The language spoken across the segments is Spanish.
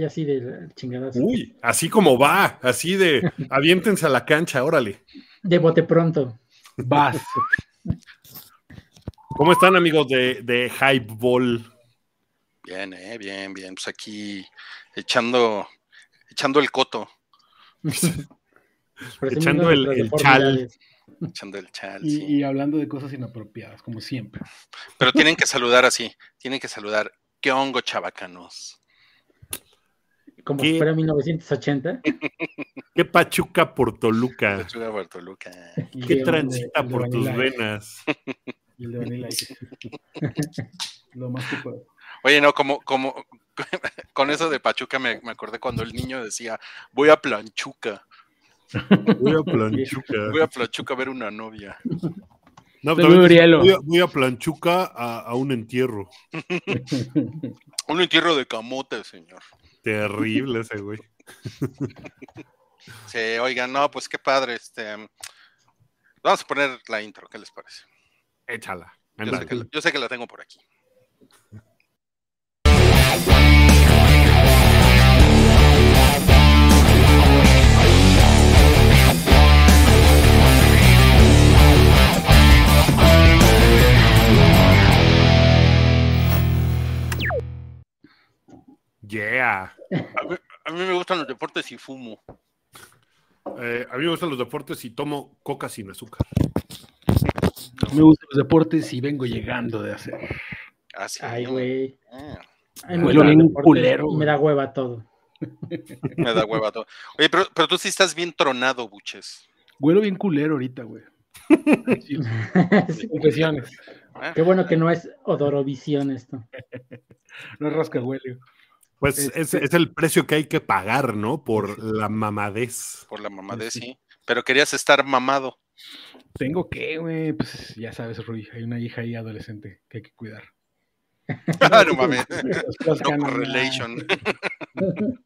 así de chingadas. Uy, así como va, así de aviéntense a la cancha, órale. De bote pronto. Vas. ¿Cómo están amigos de, de Hype Ball? Bien, eh, bien, bien. Pues aquí echando, echando el coto, Echando el- el chal. echando el chal. Y, sí. y hablando de cosas inapropiadas, como siempre. Pero tienen que saludar así, tienen que saludar. ¿Qué hongo, chavacanos? Como ¿Qué? si fuera 1980. ¿Qué pachuca por Toluca? ¿Qué transita de por tus Vanilla venas? Y el de Vanilla Ice. Lo más que puedo. Oye, no, como, como con eso de Pachuca me, me acordé cuando el niño decía, voy a Planchuca, Voy a Planchuca. voy a Planchuca a ver una novia. No, voy, a, voy a Planchuca a, a un entierro. Un entierro de camote, señor. Terrible ese güey. Sí, oigan, no, pues qué padre. Este, vamos a poner la intro, ¿qué les parece? Échala. Yo sé, que, yo sé que la tengo por aquí. Yeah. A mí, a mí me gustan los deportes y fumo. Eh, a mí me gustan los deportes y tomo coca sin azúcar. Me gustan los deportes y vengo llegando de hacer. Ah, sí. Ay, güey. Ah, A mí me Huelo gustan bien los deportes culero, y Me da hueva todo. me da hueva todo. Oye, pero, pero tú sí estás bien tronado, buches. Huelo bien culero ahorita, güey. Sí, Sí. Confesiones. Ah, Qué bueno que no es odorovisión esto. No es rascahuele. Pues Este- es, es el precio que hay que pagar, ¿no? Por la mamadez. Por la mamá de Sí. sí. Pero querías estar mamado. Tengo que, güey. Pues ya sabes, Rui. Hay una hija ahí adolescente que hay que cuidar. Ah, no mames. Las No.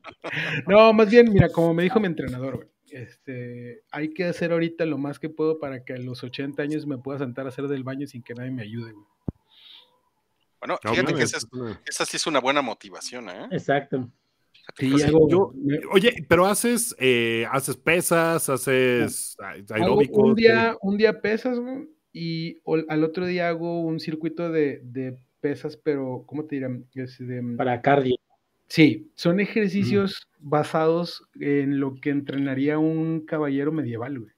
No, más bien, mira, como me dijo mi entrenador, güey, este, hay que hacer ahorita lo más que puedo para que a los 80 años me pueda sentar a hacer del baño sin que nadie me ayude, güey. Bueno, No fíjate que esa, es- esa sí es una buena motivación, ¿eh? Exacto. Sí, sí, hago, yo- me- Oye, pero haces, eh, haces pesas, haces aeróbicos. un día, un día pesas, güey, y ol- al otro día hago un circuito de, de pesas, pero, ¿cómo te dirán? Es de- Para cardio. sí, son ejercicios basados en lo que entrenaría un caballero medieval, güey.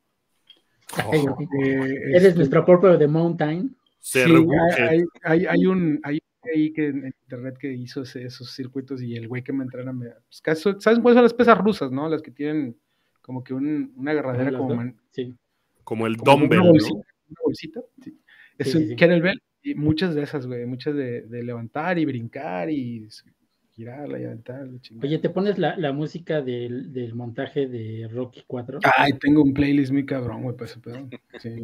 Oh, Eh, Eres este, nuestro propio de Mountain. Se Sí, hay, hay, hay un hay ahí que en internet que hizo ese- esos circuitos y el güey que me entrena me pues, caso- ¿sabes cuáles son las pesas rusas, no? Las que tienen como que un- una agarradera como, dos. man- Sí. como el como dumbbell, una ¿no? bolsita, una bolsita, sí. Es Sí, un kettlebell y muchas de esas, güey, muchas de, de levantar y brincar y girarla y aventar, la chingada. Oye, ¿te pones la, la música del, del montaje de Rocky 4? Ay, tengo un playlist muy cabrón, güey, para ese pedo. Sí.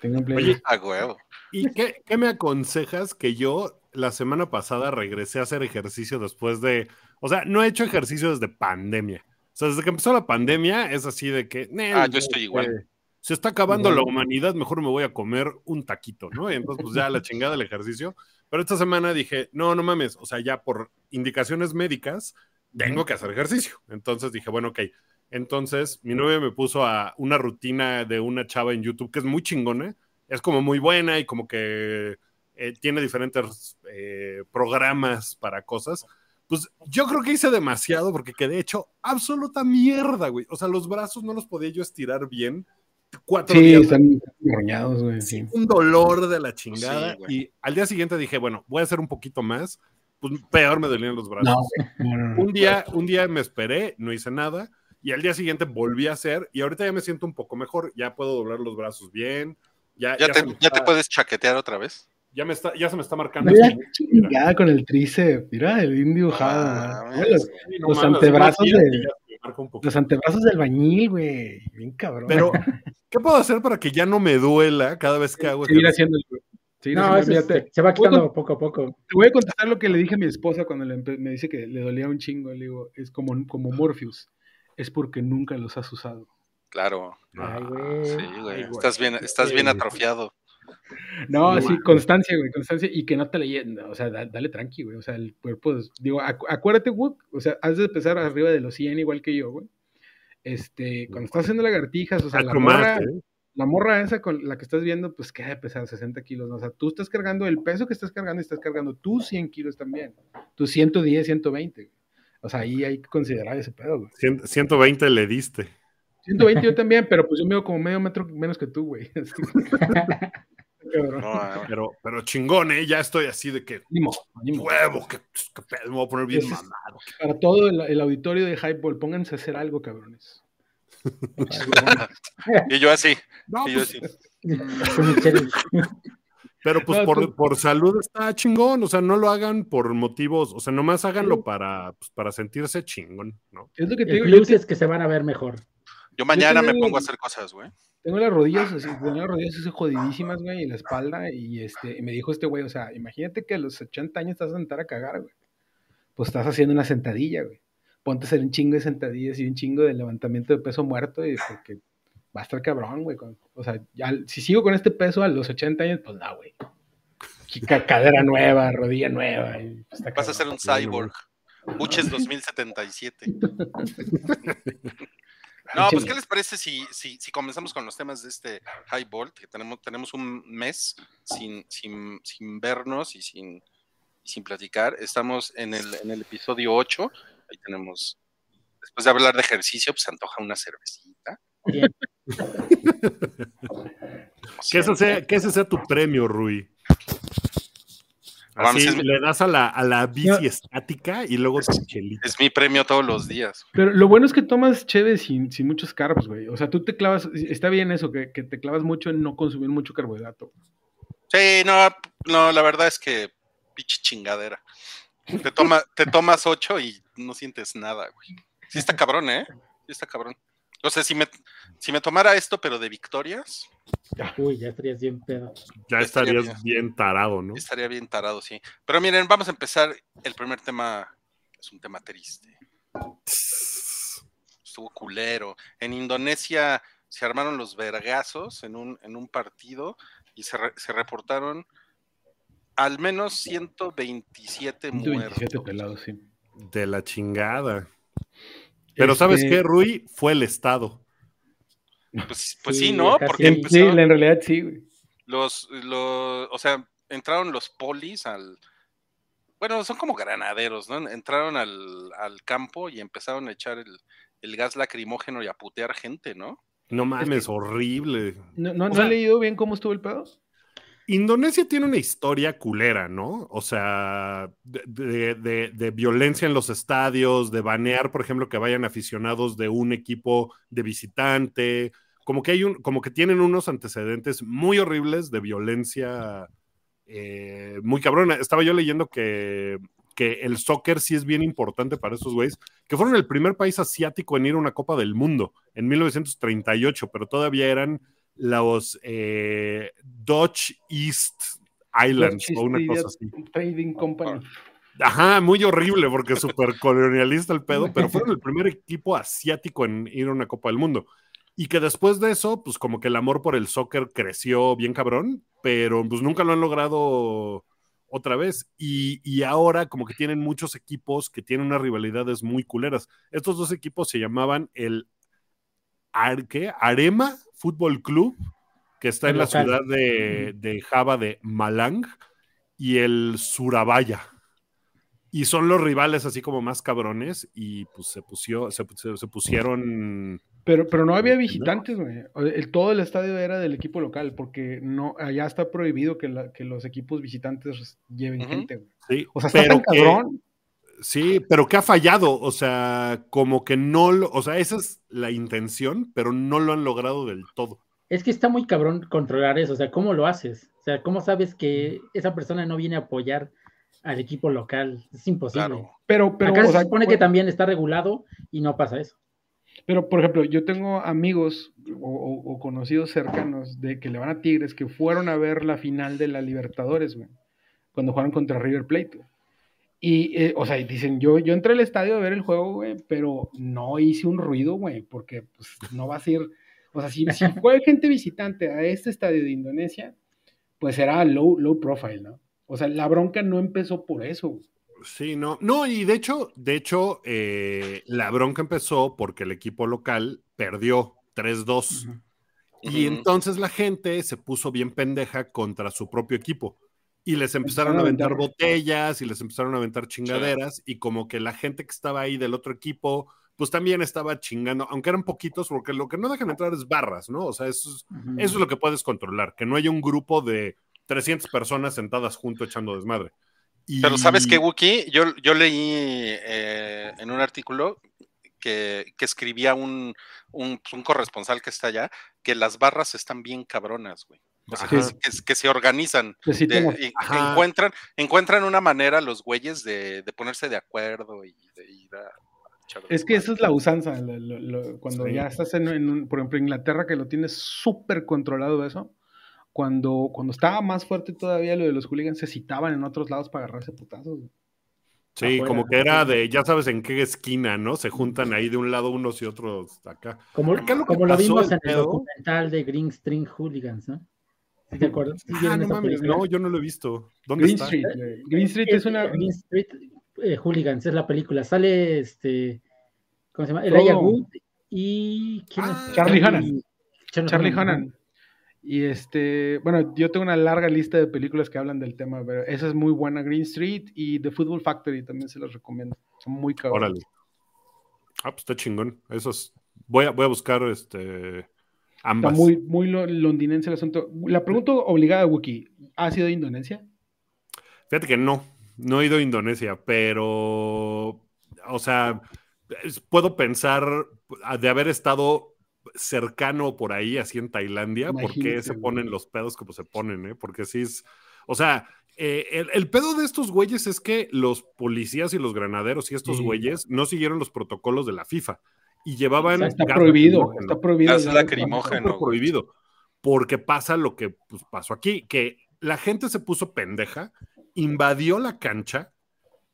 Tengo un playlist. A huevo. ¿Y qué, qué me aconsejas que yo la semana pasada regresé a hacer ejercicio después de, o sea, no he hecho ejercicio desde pandemia. O sea, desde que empezó la pandemia es así de que, "Nel, Ah, yo estoy igual. Se está acabando la humanidad, mejor me voy a comer un taquito, ¿no? Y entonces, pues ya la chingada el ejercicio. Pero esta semana dije, no, no mames, o sea, ya por indicaciones médicas, tengo que hacer ejercicio. Entonces dije, bueno, ok. Entonces, mi novia me puso a una rutina de una chava en YouTube que es muy chingona, es como muy buena y como que eh, tiene diferentes eh, programas para cosas. Pues yo creo que hice demasiado porque quedé hecho absoluta mierda, güey. O sea, los brazos no los podía yo estirar bien. Cuatro Sí, días están roñados, güey. Sí, un dolor de la chingada. Sí, güey. y al día siguiente dije, bueno, voy a hacer un poquito más. Pues peor me dolían los brazos. No, no, no, un, día, un día me esperé, no hice nada. Y al día siguiente volví a hacer. Y ahorita ya me siento un poco mejor. Ya puedo doblar los brazos bien. Ya, ¿Ya, ya te, ya puedes chaquetear otra vez? ya me está, ya se me está marcando. Mira, este- chingada con el tríceps, mira, el bien dibujado. Ah, güey. Los, no antebrazos unos días de- y ya se me marca un poquito. los antebrazos del bañil, güey. Bien cabrón. Pero, ¿qué puedo hacer para que ya no me duela cada vez que hago seguir haciendo el- seguir No, haciendo- eso mira, es- te, se va ¿puedo quitando poco a poco. te voy a contestar lo que le dije a mi esposa cuando le me dice que le dolía un chingo. Le digo, es como, como Morpheus. Es porque nunca los has usado. Claro. Ay, güey. Sí, Ay, güey. Estás bien, estás bien Sí. atrofiado. No, No sí, constancia, güey, constancia y que no te le o sea, da- dale tranqui, güey, o sea, el cuerpo, digo, acu- acuérdate, güey, o sea, has de empezar arriba de los 100 igual que yo, güey. Este, cuando estás haciendo lagartijas, o sea, la Taco más, morra, ¿eh? la morra esa con la que estás viendo, pues que ha de pesar 60 kilos, ¿no? O sea, tú estás cargando el peso que estás cargando y estás cargando tus 100 kilos también, tus 110, 120, güey. O sea, ahí hay que considerar ese pedo, güey. Cien- 120 le diste. 120 yo también, pero pues yo mido como medio metro menos que tú, güey. No, Pero, pero chingón, ¿eh? Ya estoy así de que ánimo. huevo, que, que pedo, me voy a poner bien es- mamado. Para todo el, el auditorio de Hypeball, pónganse a hacer algo, cabrones. y yo así, No, y yo pues, así. Pero pues No, por, pues- por salud está chingón, o sea, no lo hagan por motivos, o sea, nomás háganlo para, pues, para sentirse chingón, ¿no? Es lo que te El digo, yo plus te- es que se van a ver mejor. Yo mañana me tengo- pongo a hacer cosas, güey. tengo las rodillas así, tengo las rodillas así jodidísimas, güey, y la espalda, y este, y me dijo este güey, o sea, imagínate que a los 80 años estás a sentar a cagar, güey. Pues estás haciendo una sentadilla, güey. Ponte a hacer un chingo de sentadillas y un chingo de levantamiento de peso muerto, y porque va a estar cabrón, güey. con- O sea, ya, si sigo con este peso a los 80 años, pues no, güey. Ca- Cadera nueva, rodilla nueva. y pues, Vas a ser un cyborg. Buches 2077. No, pues, ¿qué les parece si, si, si comenzamos con los temas de este High Bolt? Que tenemos, tenemos un mes sin, sin, sin vernos y sin, sin platicar. Estamos en el, en el episodio 8. Ahí tenemos, después de hablar de ejercicio, pues se antoja una cervecita. Que ese sea, que ese sea tu premio, Rui. Así es le das a la, a la bici estática y luego tu chelita. Es mi premio todos los días. Pero lo bueno es que tomas cheve sin, sin muchos carbos, güey. O sea, tú te clavas, está bien eso, que, que te clavas mucho en no consumir mucho carbohidrato. Sí, no, no, la verdad es que pinche chingadera. Te, toma, te tomas ocho y no sientes nada, güey. Sí está cabrón, ¿eh? Sí está cabrón. O sea, si me, si me tomara esto, pero de victorias, Uy, ya estarías bien pedo. Ya estaría estarías bien tarado, ¿no? estaría bien tarado, sí. Pero miren, vamos a empezar. El primer tema es un tema triste. Estuvo culero. En Indonesia se armaron los vergazos en un, en un partido y se, re- se reportaron al menos 127 127 muertos. pelados, sí. De la chingada. Pero ¿sabes Este, qué, Rui? Fue el Estado. Pues, pues Sí, sí, ¿no? Porque sí. En realidad sí, güey. los, los, o sea, entraron los polis al, bueno, son como granaderos, ¿no? Entraron al, al campo y empezaron a echar el, el gas lacrimógeno y a putear gente, ¿no? No mames, horrible. ¿No, no, O ¿no sea- han leído bien cómo estuvo el pedo? Indonesia tiene una historia culera, ¿no? O sea, de, violencia en los estadios, de banear, por ejemplo, que vayan aficionados de un equipo de visitante, como que hay un, como que tienen unos antecedentes muy horribles de violencia eh, muy cabrona. Estaba yo leyendo que, que el soccer sí es bien importante para esos güeyes, que fueron el primer país asiático en ir a una Copa del Mundo en 1938, pero todavía eran los eh, Dutch East Islands o una cosa así. Trading Company. Ajá, muy horrible porque súper colonialista el pedo, pero fueron el primer equipo asiático en ir a una Copa del Mundo. Y que después de eso, pues como que el amor por el soccer creció bien cabrón, pero pues nunca lo han logrado otra vez. Y, y ahora como que tienen muchos equipos que tienen unas rivalidades muy culeras. Estos dos equipos se llamaban el Ar- ¿qué? Arema Fútbol Club, que está El en la ciudad de, de Java de Malang, y el Surabaya. Y son los rivales así como más cabrones y pues se, pusió, se, se- pusieron... Pero, pero no había visitantes, güey. El- todo el estadio era del equipo local, porque no, allá está prohibido que, la- que los equipos visitantes lleven gente, güey. Sí, O sea, está pero tan que- cabrón. Sí, pero que ha fallado, o sea, como que no lo, o sea, esa es la intención, pero no lo han logrado del todo. Es que está muy cabrón controlar eso, o sea, ¿cómo lo haces? O sea, ¿cómo sabes que esa persona no viene a apoyar al equipo local? Es imposible. Claro. Pero, pero, Acá o se sea, supone que también está regulado y no pasa eso. Pero, por ejemplo, yo tengo amigos o, o- o conocidos cercanos de que le van a Tigres que fueron a ver la final de la Libertadores, güey, cuando jugaron contra River Plate. güey. Y, eh, o sea, dicen, yo, yo entré al estadio a ver el juego, güey, pero no hice un ruido, güey, porque pues, no va a ser, o sea, si, si fue gente visitante a este estadio de Indonesia, pues era low, low profile, ¿no? O sea, la bronca no empezó por eso. güey. Sí, no, no, y de hecho, de hecho, eh, la bronca empezó porque el equipo local perdió 3-2. Y entonces la gente se puso bien pendeja contra su propio equipo. Y les empezaron a aventar botellas y les empezaron a aventar chingaderas. Y como que la gente que estaba ahí del otro equipo, pues también estaba chingando, aunque eran poquitos, porque lo que no dejan entrar es barras, ¿no? O sea, eso es, eso es lo que puedes controlar, que no haya un grupo de 300 personas sentadas junto echando desmadre. Y- Pero sabes que, Wookie, yo, yo leí eh, en un artículo que, que escribía un, un, un corresponsal que está allá, que las barras están bien cabronas, güey. O sea, que, Ajá. que- que se organizan, de- encuentran, encuentran una manera los güeyes de, de ponerse de acuerdo y de ir a... Es que esa es la usanza. lo- lo- lo- cuando Sí. ya estás en, en un- por ejemplo, Inglaterra, que lo tienes súper controlado eso. Cuando, cuando estaba más fuerte todavía lo de los hooligans, se citaban en otros lados para agarrarse putazos. Sí, afuera. como que era de, ya sabes en qué esquina, ¿no? Se juntan ahí de un lado unos y otros acá. Como, Acá lo que como lo vimos en el documental de Green String Hooligans, ¿no? ¿Sí ¿Te acuerdas? ¿Sí Ah, no esa mames, película? no, yo no lo he visto. ¿Dónde Green está? Street. güey. Green Street es una. Green Street eh, Hooligans, es la película. Sale este. ¿Cómo se llama? Elijah Wood y. ¿quién Ah, es? Charlie Hunnam. Charlie, Charlie Hunnam, ajá. Hunnam. Y este, bueno, yo tengo una larga lista de películas que hablan del tema, pero esa es muy buena, Green Street y The Football Factory también se las recomiendo. Son muy cabrones. Órale. Ah, pues está chingón. Esos. Voy a, voy a buscar este Está ambas. muy, muy lo- londinense el asunto. La pregunta obligada, Wookie, ¿ha sido Indonesia? Fíjate que no, no he ido a Indonesia, pero, o sea, puedo pensar de haber estado cercano por ahí, así en Tailandia, por qué Imagínate, se ponen los pedos como se ponen, ¿eh? Porque sí es, o sea, eh, el, el pedo de estos güeyes es que los policías y los granaderos y estos Sí. güeyes no siguieron los protocolos de la FIFA y llevaban... O sea, está gas prohibido, lacrimógeno está prohibido. Gas lacrimógeno. prohibido. Porque pasa lo que pues, pasó aquí, que la gente se puso pendeja, invadió la cancha,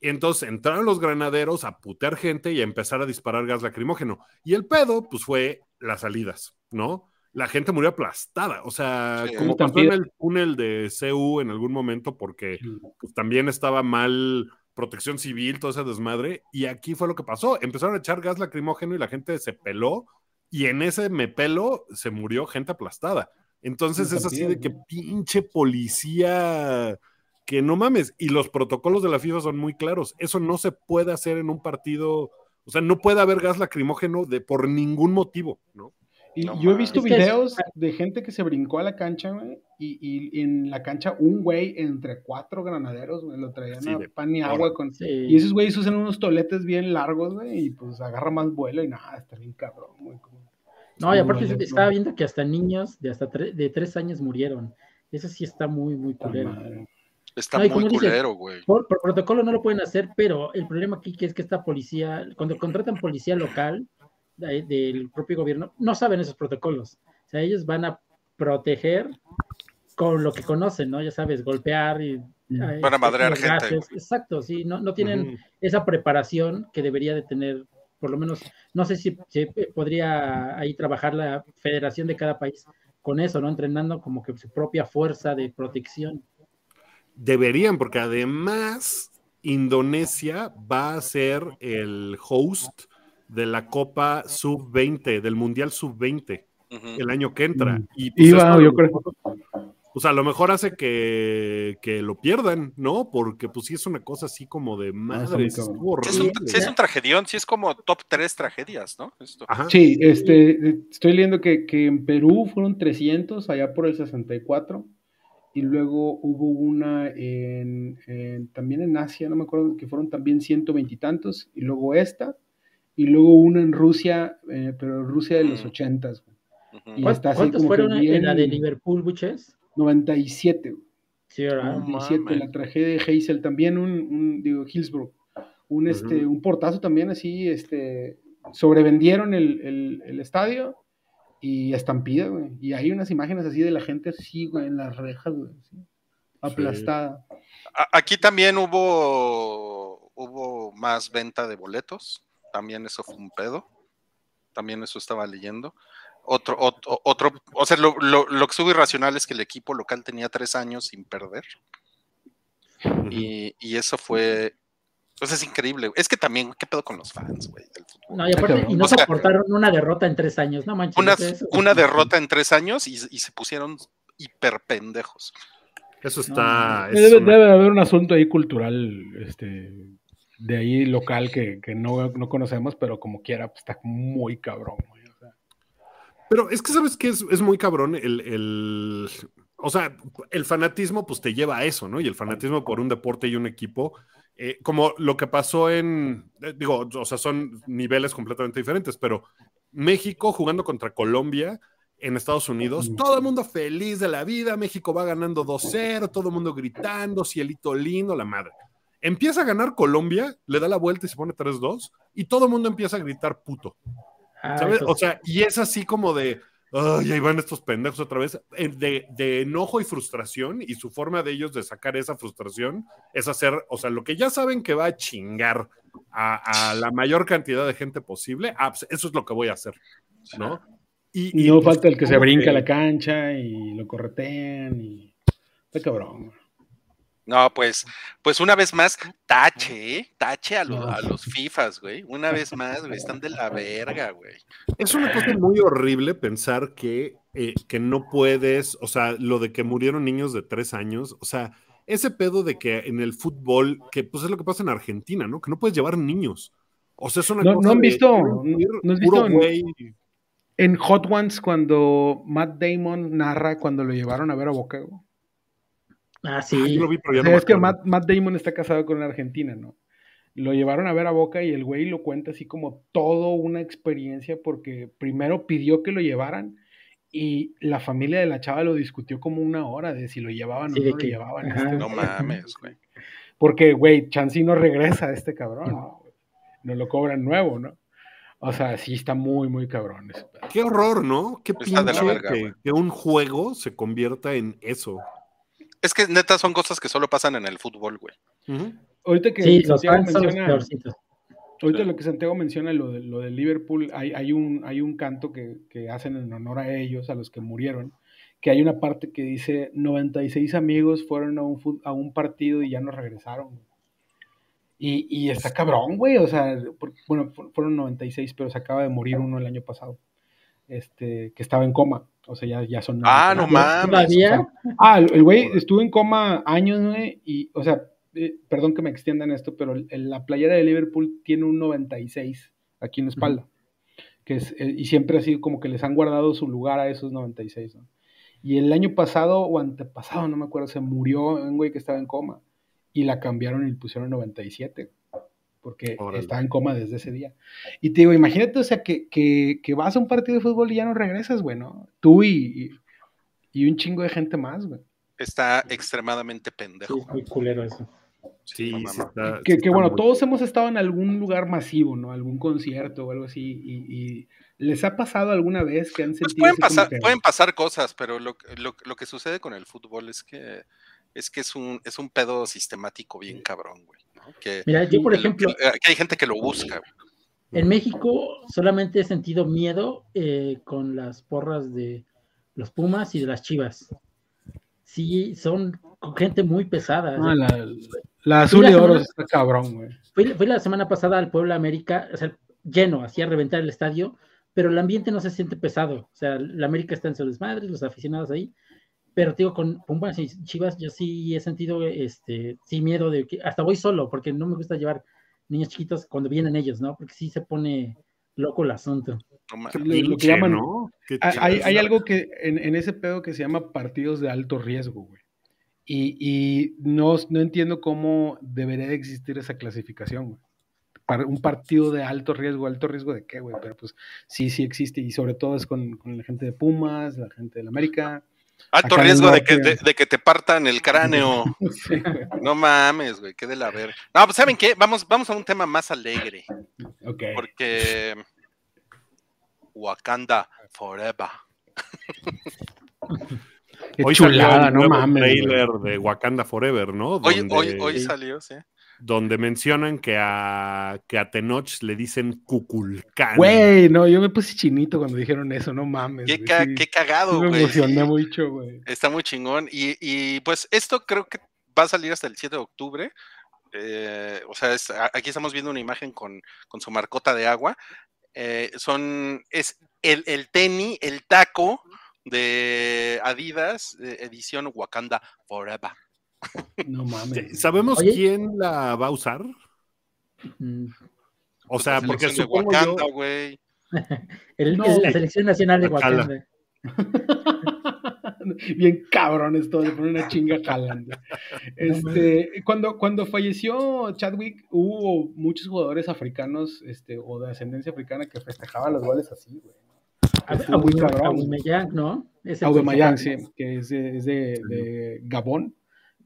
y entonces entraron los granaderos a putear gente y a empezar a disparar gas lacrimógeno. Y el pedo, pues fue las salidas, ¿no? La gente murió aplastada, o sea, Sí. como pasó en el túnel de CU en algún momento, porque pues, también estaba mal protección civil, todo ese desmadre, y aquí fue lo que pasó. Empezaron a echar gas lacrimógeno y la gente se peló, y en ese me pelo se murió gente aplastada. Entonces es así de que pinche policía, que no mames, y los protocolos de la FIFA son muy claros. Eso no se puede hacer en un partido, o sea, no puede haber gas lacrimógeno de por ningún motivo, ¿no? Y No yo he visto mames. Es videos de gente que se brincó a la cancha, güey, y, y en la cancha un güey entre cuatro granaderos, güey, lo traían Sí, a pan y agua con... Sí. Y esos güeyes usan unos toletes bien largos, güey, y pues agarra más vuelo y nada, está bien cabrón, güey. como- No, y aparte estaba no. viendo que hasta niños de hasta tre- de tres años murieron. Eso sí está muy, muy culero. Está No, muy culero, güey. Por, por protocolo no lo pueden hacer, pero el problema aquí que es que esta policía, cuando contratan policía local de- del propio gobierno, no saben esos protocolos. O sea, ellos van a proteger con lo que conocen, ¿no? Ya sabes, golpear y... Van a madrear gente, gases. Exacto, sí, no, no tienen esa preparación que debería de tener, por lo menos, no sé si, si podría ahí trabajar la federación de cada país con eso, ¿no? Entrenando como que su propia fuerza de protección. Deberían, porque además Indonesia va a ser el host de la Copa Sub-20, del Mundial Sub-20, Ujú. el año que entra. Mm. Y pues, Iba, esto yo creo. mejor- Pues a lo mejor hace que, que lo pierdan, ¿no? Porque pues sí es una cosa así como de está madre. Sí es, un, sí es un tragedión, sí es como top 3 tragedias, ¿no? Esto. Ajá. Sí, este, estoy leyendo que, que en Perú fueron 300, allá por el 64, y luego hubo una en, en- también en Asia, no me acuerdo, que fueron también 120 y tantos, y luego esta, y luego una en Rusia, eh, pero Rusia de los Mm. 80, Ujú. Y ¿Cuán- está así ¿Cuántos como que fueron bien- en la de Liverpool, Buches? 97, güey. Sí, ¿verdad? No 97, mames. la tragedia de Hazel, también un, un, digo, Hillsborough, un, este, un portazo también así, este, sobrevendieron el, el, el estadio y estampida, güey, y hay unas imágenes así de la gente así, güey, en las rejas, güey, así, aplastada. Aquí también hubo, hubo más venta de boletos. También eso fue un pedo. También eso estaba leyendo. otro, otro, otro, o sea, lo, lo, lo que estuvo irracional es que el equipo local tenía tres años sin perder. Y, y eso fue, pues es increíble. Es que también, ¿qué pedo con los fans, güey? del fútbol? No, y aparte, y no O sea, soportaron una derrota en tres años, no manches. Una, eso- una derrota en tres años y, y se pusieron hiper pendejos. Eso está. es Debe, una- debe haber un asunto ahí cultural, este, de ahí local que, que no, no conocemos, pero como quiera, pues está muy cabrón, güey. o sea. Pero es que sabes que es, es muy cabrón el, el- o sea, el fanatismo pues te lleva a eso, ¿no? Y el fanatismo por un deporte y un equipo, eh, como lo que pasó en, eh, digo, o sea, son niveles completamente diferentes, pero México jugando contra Colombia en Estados Unidos, todo el mundo feliz de la vida, México va ganando 2-0, todo el mundo gritando, cielito lindo, la madre. Empieza a ganar Colombia, le da la vuelta y se pone 3-2, y todo el mundo empieza a gritar puto. Ah, ¿Sabes? eso O sea, y es así como de, ay, ahí van estos pendejos otra vez, eh, de, de enojo y frustración, y su forma de ellos de sacar esa frustración es hacer, o sea, lo que ya saben que va a chingar a, a la mayor cantidad de gente posible, ah, pues, eso es lo que voy a hacer, ¿no? Y no pues, falta el que se brinca a la cancha y lo corretean y... Está cabrón. No, pues, pues una vez más, tache, ¿eh? Tache a, los a los FIFAs, güey. Una vez más, güey. Están de la verga, güey. Es una cosa muy horrible pensar que, eh, que no puedes, o sea, lo de que murieron niños de tres años, o sea, ese pedo de que en el fútbol, que pues es lo que pasa en Argentina, ¿no? Que no puedes llevar niños. O sea, es una No- cosa no han de- visto- no has puro visto en- güey. En Hot Ones, cuando Matt Damon narra cuando lo llevaron a ver a Boca, güey. Ah, Ah, sí. yo lo vi, pero O ya sea, no me es que. Matt, Matt Damon está casado con una argentina, ¿no? Lo llevaron a ver a Boca y el güey lo cuenta así como todo una experiencia porque primero pidió que lo llevaran y la familia de la chava lo discutió como una hora de si lo llevaban Sí, o no que- lo llevaban. este No mames, güey. Porque, güey, Chansey no regresa a este cabrón, ¿no? No lo cobran nuevo, ¿no? O sea, sí está muy, muy cabrón. Qué horror, ¿no? Qué Está de la pinche verga, que, que un juego se convierta en eso. Es que neta son cosas que solo pasan en el fútbol, güey. Ahorita que Sí, los Santiago fans son los menciona, ahorita Sí. lo que Santiago menciona, lo de, lo de Liverpool, hay, hay, un, hay un canto que, que hacen en honor a ellos, a los que murieron, que hay una parte que dice 96 amigos fueron a un, a un partido y ya no regresaron. güey". Y, y está cabrón, güey, o sea, por- bueno, fu- fueron 96, pero se acaba de morir uno el año pasado, este, que estaba en coma, o sea, ya, ya son... Ah, no 96. mames. Todavía, Ah, el güey estuvo en coma años, güey, y, o sea, eh, perdón que me extienda en esto, pero la playera de Liverpool tiene un 96 aquí en la espalda, que es, eh, y siempre ha sido como que les han guardado su lugar a esos 96, ¿no? Y el año pasado o antepasado, no me acuerdo, se murió un güey que estaba en coma, y la cambiaron y le pusieron 97, porque Órale. estaba en coma desde ese día. Y te digo, imagínate, o sea, que, que, que vas a un partido de fútbol y ya no regresas, güey, ¿no? Tú y, y, y un chingo de gente más, güey. Está extremadamente sí, pendejo. es muy culero eso. Sí, sí está- que, sí que está bueno, muy- todos hemos estado en algún lugar masivo, ¿no? Algún concierto o algo así. Y, y ¿les ha pasado alguna vez que han Pues sentido pueden pasar, que- pueden pasar cosas, pero lo, lo, lo que sucede con el fútbol es que es que es un, es un pedo sistemático bien cabrón, güey. Que, Mira, yo, por ejemplo, que- hay gente que lo busca, en México solamente he sentido miedo eh, con las porras de los Pumas y de las Chivas. Sí, son gente muy pesada. Ah, la, la azul y oro está cabrón, güey. Fui, fui la semana pasada al Puebla América, o sea, lleno, hacía reventar el estadio, pero el ambiente no se siente pesado. O sea, la América está en su desmadre, los aficionados ahí. Pero digo, con Pumas y Chivas, yo sí he sentido este, sí miedo de que hasta voy solo, porque no me gusta llevar niños chiquitos cuando vienen ellos, ¿no? Porque sí se pone loco el asunto. No. Qué lo que llaman- ¿no? Hay, hay- algo que en, en ese pedo que se llama partidos de alto riesgo, güey. Y, y no, no entiendo cómo debería de existir esa clasificación, güey. Para un partido de alto riesgo, alto riesgo de qué, güey, pero pues sí, sí existe y sobre todo es con, con la gente de Pumas, la gente de la América. Alto riesgo de que, de, de que te partan el cráneo. Sí. No mames, güey, qué de la ver. No, pues ¿saben qué? Vamos, vamos a un tema más alegre, ok. porque Wakanda Forever. Qué Hoy salió chulada, el no nuevo mames. trailer de Wakanda Forever, ¿no? Hoy, Donde- hoy, hoy salió, sí. Donde mencionan que a, que a Tenoch le dicen Cuculcán. Güey, no, yo me puse chinito cuando dijeron eso, no mames. Qué, güey, ca- sí, qué cagado, sí me güey. emocioné sí. mucho, güey. Está muy chingón. Y, y, pues esto creo que va a salir hasta el 7 de octubre. Eh, o sea, es- aquí estamos viendo una imagen con, con su marcota de agua. Eh, son, es el, el tenis, el taco de Adidas, eh, edición Wakanda Forever. No mames. ¿Sabemos Oye. quién la va a usar? Mm, O sea, La porque de supongo Wakanda, güey. el- No. la selección nacional de. Wakanda. Bien cabrones todos, le ponen una chinga jalando. Este, cuando, cuando falleció Chadwick, hubo muchos jugadores africanos este, o de ascendencia africana que festejaban los goles así, güey. Cabrón. Aubameyang, ¿no? Es Aubameyang, sí, que es de, es de- de Gabón.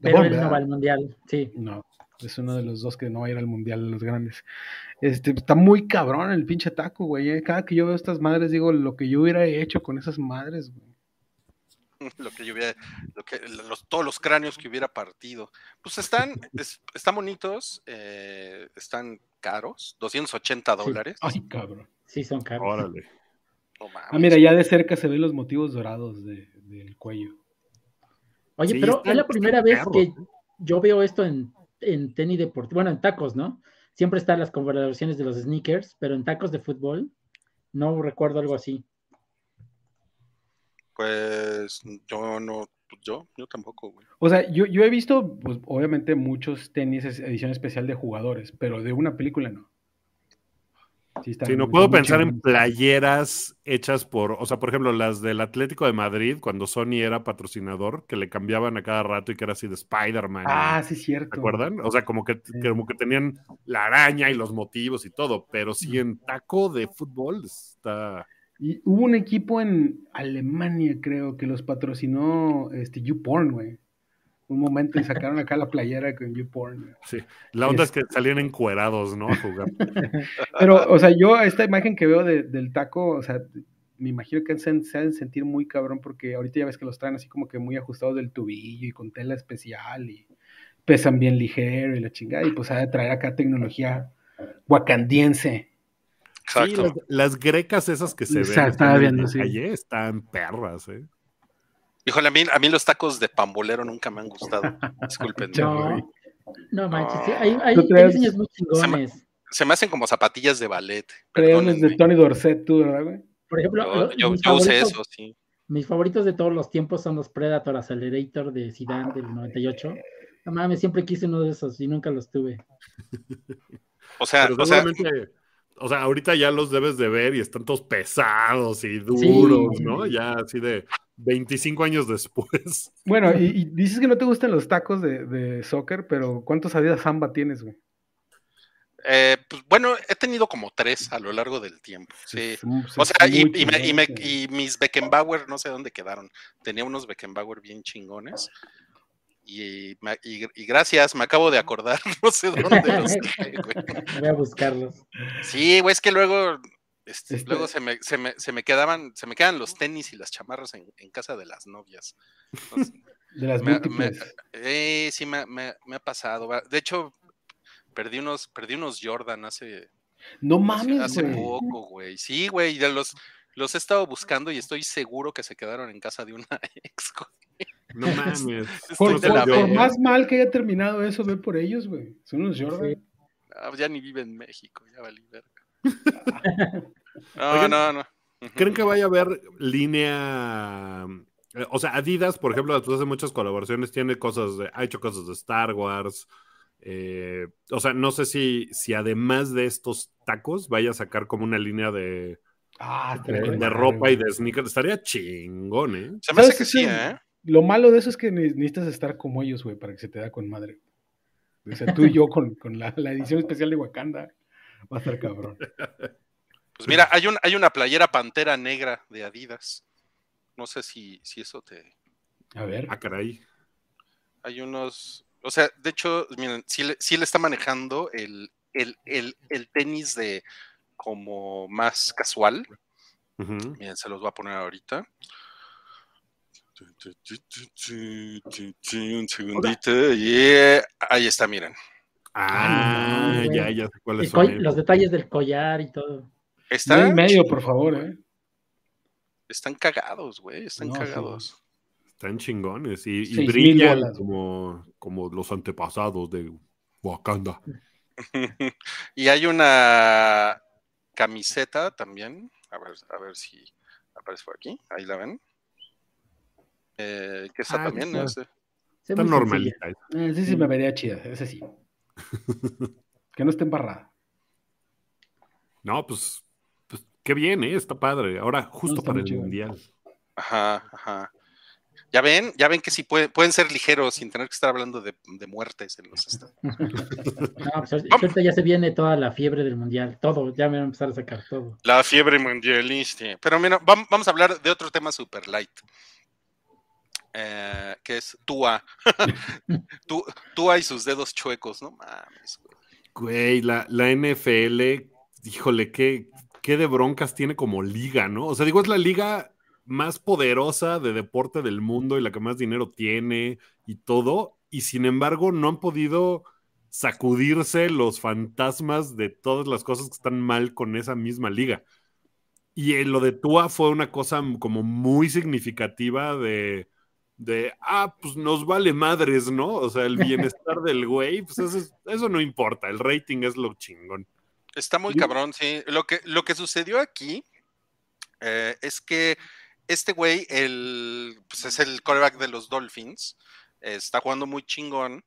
Pero él no va al mundial, sí. No, es uno de los dos que no va a ir al mundial de los grandes. Este, está muy cabrón el pinche taco, güey. eh. Cada que yo veo estas madres, digo lo que yo hubiera hecho con esas madres, güey. lo que yo hubiera, lo que, los, todos los cráneos que hubiera partido. Pues están, es- están bonitos, eh, están caros, 280 dólares. Ay, cabrón. Sí, son caros. órale. No mames. Ah, mira, ya de cerca se ven los motivos dorados de- del cuello. Oye, Sí, pero es la primera vez que ¿eh? yo veo esto en, en tenis deportivo, bueno, en tacos, ¿no? Siempre están las conversaciones de los sneakers, pero en tacos de fútbol no recuerdo algo así. Pues yo no, pues, yo, yo tampoco, güey. O sea, yo, yo he visto, pues, obviamente, muchos tenis edición especial de jugadores, pero de una película no. Sí, Sí, no puedo pensar en playeras hechas por, o sea, por ejemplo, las del Atlético de Madrid, cuando Sony era patrocinador, que le cambiaban a cada rato y que era así de Spider-Man. Ah, sí, cierto. ¿Se acuerdan? O sea, como que, Sí. como que tenían la araña y los motivos y todo, pero sí en taco de fútbol está... Y hubo un equipo en Alemania, creo, que los patrocinó este, YouPorn, güey. Un momento y sacaron acá la playera con YouPorn. Sí. La onda es que salían encuerados, ¿no? A jugar. Pero, o sea, yo esta imagen que veo de- del taco, o sea, me imagino que se, se han de sentir muy cabrón porque ahorita ya ves que los traen así como que muy ajustados del tubillo y con tela especial y pesan bien ligero y la chingada y pues ha de traer acá tecnología wakandiense. Sí, Exacto. las, las grecas esas que se O ven sea, así estaba en viendo, la sí. calle están perras, ¿eh? Híjole, a mí, a mí los tacos de pambolero nunca me han gustado. Disculpen. No, no manches, sí, hay, hay, Tú hay traes- diseños muy chingones. Se me hacen como zapatillas de ballet. Traían de. Tony Dorset, tú, ¿verdad, güey? Por ejemplo, Yo, yo- mis, yo usé eso, sí. mis favoritos de todos los tiempos son los Predator Accelerator de Zidane del 98. No mames, siempre quise uno de esos y nunca los tuve. O sea, o sea, o sea, ahorita ya los debes de ver y están todos pesados y duros, Sí. ¿no? Ya así de 25 años después. Bueno, y, y dices que no te gustan los tacos de, de soccer, pero ¿cuántos Adidas Samba tienes, güey? eh, pues, bueno, he tenido como tres a lo largo del tiempo. Sí. O sea, y, y me- y me- chingón, y mis Beckenbauer, no sé dónde quedaron. Tenía unos Beckenbauer bien chingones. Y, me- y- y gracias, me acabo de acordar, no sé dónde los dejé, güey. Voy a buscarlos. Sí, güey, es que luego, este, Este- luego se me, se, me, se me quedaban, se me quedan los tenis y las chamarras en, en casa de las novias. Entonces, De las me- múltiples. eh, sí, me, me- me ha pasado. va. De hecho, perdí unos, perdí unos Jordan hace, No mames, hace poco, güey. Sí, güey, ya los, los he estado buscando y estoy seguro que se quedaron en casa de una ex. güey. No mames. Estoy Por, de por- la por verga. más mal que haya terminado eso, ve por ellos, güey. Son unos Jordan. Sí. Ah, ya ni vive en México, ya valí verga. No, Oigan, no, no. ¿Creen que vaya a haber línea? eh, O sea, Adidas, por ejemplo, después de muchas colaboraciones, tiene cosas de, ha hecho cosas de Star Wars. eh, o sea, no sé si, si además de estos tacos vaya a sacar como una línea de, Ah, de, ropa y de sneakers. Estaría chingón, ¿eh? Se me hace ¿Sabes que qué sí, es? ¿eh? Lo malo de eso es que ne- necesitas estar como ellos, güey, para que se te da con madre. O sea, tú y yo con, con la, la edición especial de Wakanda va a estar cabrón. Pues mira, hay, un, hay una playera pantera negra de Adidas. No sé si, si eso te. A ver. Ah, caray. Hay unos. O sea, de hecho, miren, sí le, sí le está manejando el, el, el, el tenis de como más casual. Miren, se los voy a poner ahorita. Un segundito. Y ahí está, miren. Ah, ya, ya sé cuáles son. los detalles del collar y todo. No Están, en medio, por favor, ¿eh? están cagados, güey. Están No, sí. cagados. Están chingones y, y brillan bolas. como, como los antepasados de Wakanda. y hay una camiseta también. A ver, a ver si aparece por aquí. Ahí la ven. Eh, que esa Ah, también está. Está normalita. Eh, Ese sí me vería chida, ese sí. Que no esté embarrada. No, pues, pues qué bien, ¿eh? Está padre. Ahora, justo para el chido. mundial. Ajá, ajá. Ya ven, ya ven que sí puede- pueden ser ligeros sin tener que estar hablando de, de muertes en los estadios. No, pues ahorita ya se viene toda la fiebre del mundial, todo, ya me van a empezar a sacar todo. La fiebre mundialista. Pero mira, vam- vamos a hablar de otro tema super light. Eh, que es Tua. Tu- Tua y sus dedos chuecos, ¿no? Mames, güey. Güey, la, la NFL, híjole, qué, qué de broncas tiene como liga, ¿no? O sea, digo, es la liga más poderosa de deporte del mundo y la que más dinero tiene y todo, y sin embargo no han podido sacudirse los fantasmas de todas las cosas que están mal con esa misma liga. Y eh, lo de Tua fue una cosa como muy significativa de, de, ah, pues nos vale madres, ¿no? O sea, el bienestar del güey, pues eso, es- eso no importa, el rating es lo chingón. Está muy cabrón, sí. Lo que, lo que sucedió aquí eh, es que este güey, el, pues es el coreback de los Dolphins, eh, está jugando muy chingón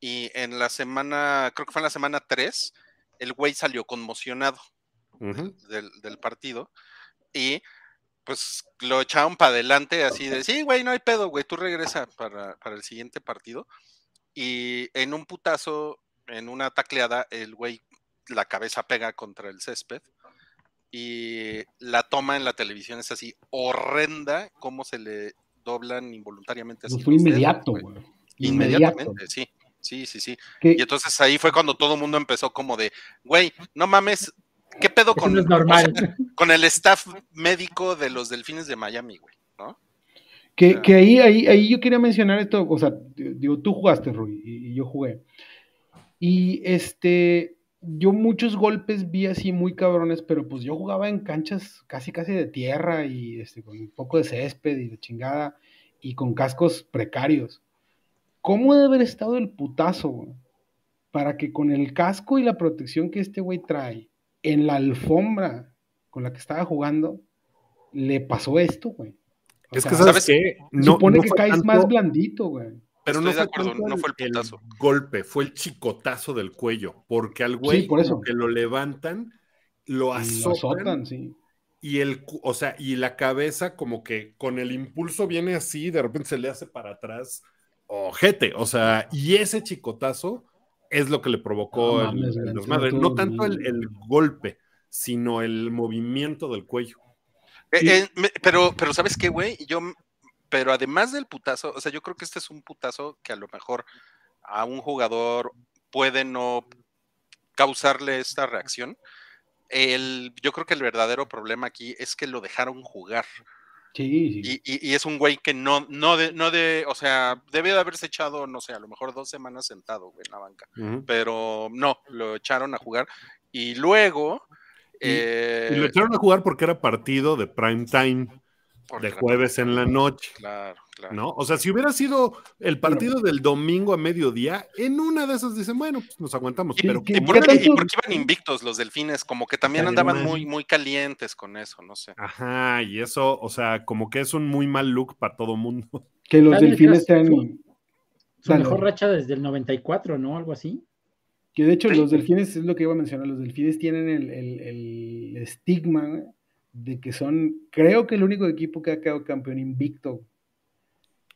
y en la semana, creo que fue en la semana 3, el güey salió conmocionado del, del partido y pues lo echaron para adelante así de, sí, güey, no hay pedo, güey, tú regresa para, para el siguiente partido y en un putazo, en una tacleada, el güey la cabeza pega contra el césped y la toma en la televisión es así horrenda, cómo se le doblan involuntariamente así. Fue inmediato, güey. Inmediatamente, sí, sí, sí, sí. Y entonces ahí fue cuando todo el mundo empezó como de, güey, no mames, ¿qué pedo con, no es normal. o sea, con el staff médico de los delfines de Miami, güey? ¿No? Que, que ahí, ahí, ahí yo quería mencionar esto, o sea, digo, tú jugaste, Rui, y, y yo jugué. Y este, yo muchos golpes vi así muy cabrones, pero pues yo jugaba en canchas casi casi de tierra y este, con un poco de césped y de chingada y con cascos precarios. ¿Cómo debe haber estado el putazo, güey? Para que con el casco y la protección que este güey trae en la alfombra con la que estaba jugando, le pasó esto, güey. O Es sea, que, ¿sabes, ¿sabes? qué? supone no que fue caes tanto- más blandito, güey. Pero Estoy no de fue, acuerdo, no el- fue el putazo. golpe, fue el chicotazo del cuello, porque al güey Sí, por eso. que lo levantan, lo Y lo azotan, azotan, sí. y el, o sea, y la cabeza como que con el impulso viene así, de repente se le hace para atrás, ojete, o sea, y ese chicotazo es lo que le provocó No el, mames, el güey, desmadre, estuvo no tanto el, golpe, sino el movimiento del cuello. Eh, Sí. eh, me- pero, pero ¿sabes qué, güey? Yo, pero además del putazo, o sea, yo creo que este es un putazo que a lo mejor a un jugador puede no causarle esta reacción. El, yo creo que el verdadero problema aquí es que lo dejaron jugar. Sí, sí. Y, y- y es un güey que no, no de, no de, o sea, debe de haberse echado, no sé, a lo mejor dos semanas sentado, güey, en la banca. Pero no, lo echaron a jugar. Y luego. Y- eh, Y lo echaron a jugar porque era partido de prime time, de jueves en la noche. Claro, claro. ¿no? O sea, si hubiera sido el partido del domingo a mediodía, en una de esas dicen, bueno, pues nos aguantamos, ¿Y pero qué- ¿Y como por, qué, el- y por qué iban invictos los delfines? Como que también andaban muy, muy calientes con eso, no sé. Ajá, y eso, o sea, como que es un muy mal look para todo mundo. Que los ¿Saben delfines traen. Su mejor racha desde el 94, ¿no? Algo así. Que de hecho Sí. los delfines, es lo que iba a mencionar, los delfines tienen el, el- el estigma de que son, creo que el único equipo que ha quedado campeón invicto.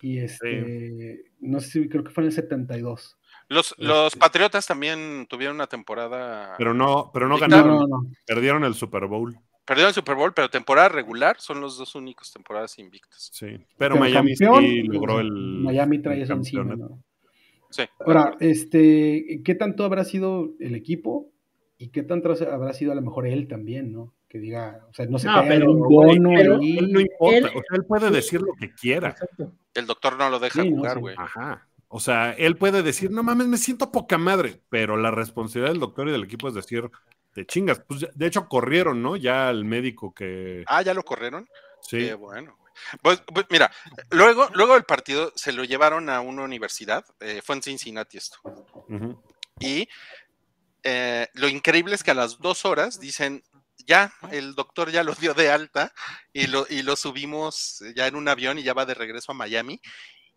Y este, no sé si creo que fue en el 72. Los, los Patriotas también tuvieron una temporada. Pero no, pero no ganaron, no, no. perdieron el Super Bowl. Perdieron el Super Bowl, pero temporada regular son los dos únicos temporadas invictas. Sí, pero, Pero Miami campeón, sí logró pues, el Miami trae el eso encima. Sí. Ahora, este, ¿qué tanto habrá sido el equipo? ¿Y qué tanto habrá sido a lo mejor él también, ¿no? Que diga, o sea, no se No, pero, un bono pero ahí. Él no importa, Él- o sea, él puede decir lo que quiera. Exacto. el doctor no lo deja Sí, jugar, güey. Ajá. O sea, él puede decir, no mames, me siento poca madre, pero la responsabilidad del doctor y del equipo es decir, te chingas. Pues, de hecho, corrieron, ¿no? Ya al médico que. Ah, ya lo corrieron. Sí. Qué bueno. Pues, pues, mira, luego, luego del partido se lo llevaron a una universidad, eh, fue en Cincinnati esto. Y eh, lo increíble es que a las dos horas dicen, ya, el doctor ya lo dio de alta y lo, y lo subimos ya en un avión y ya va de regreso a Miami.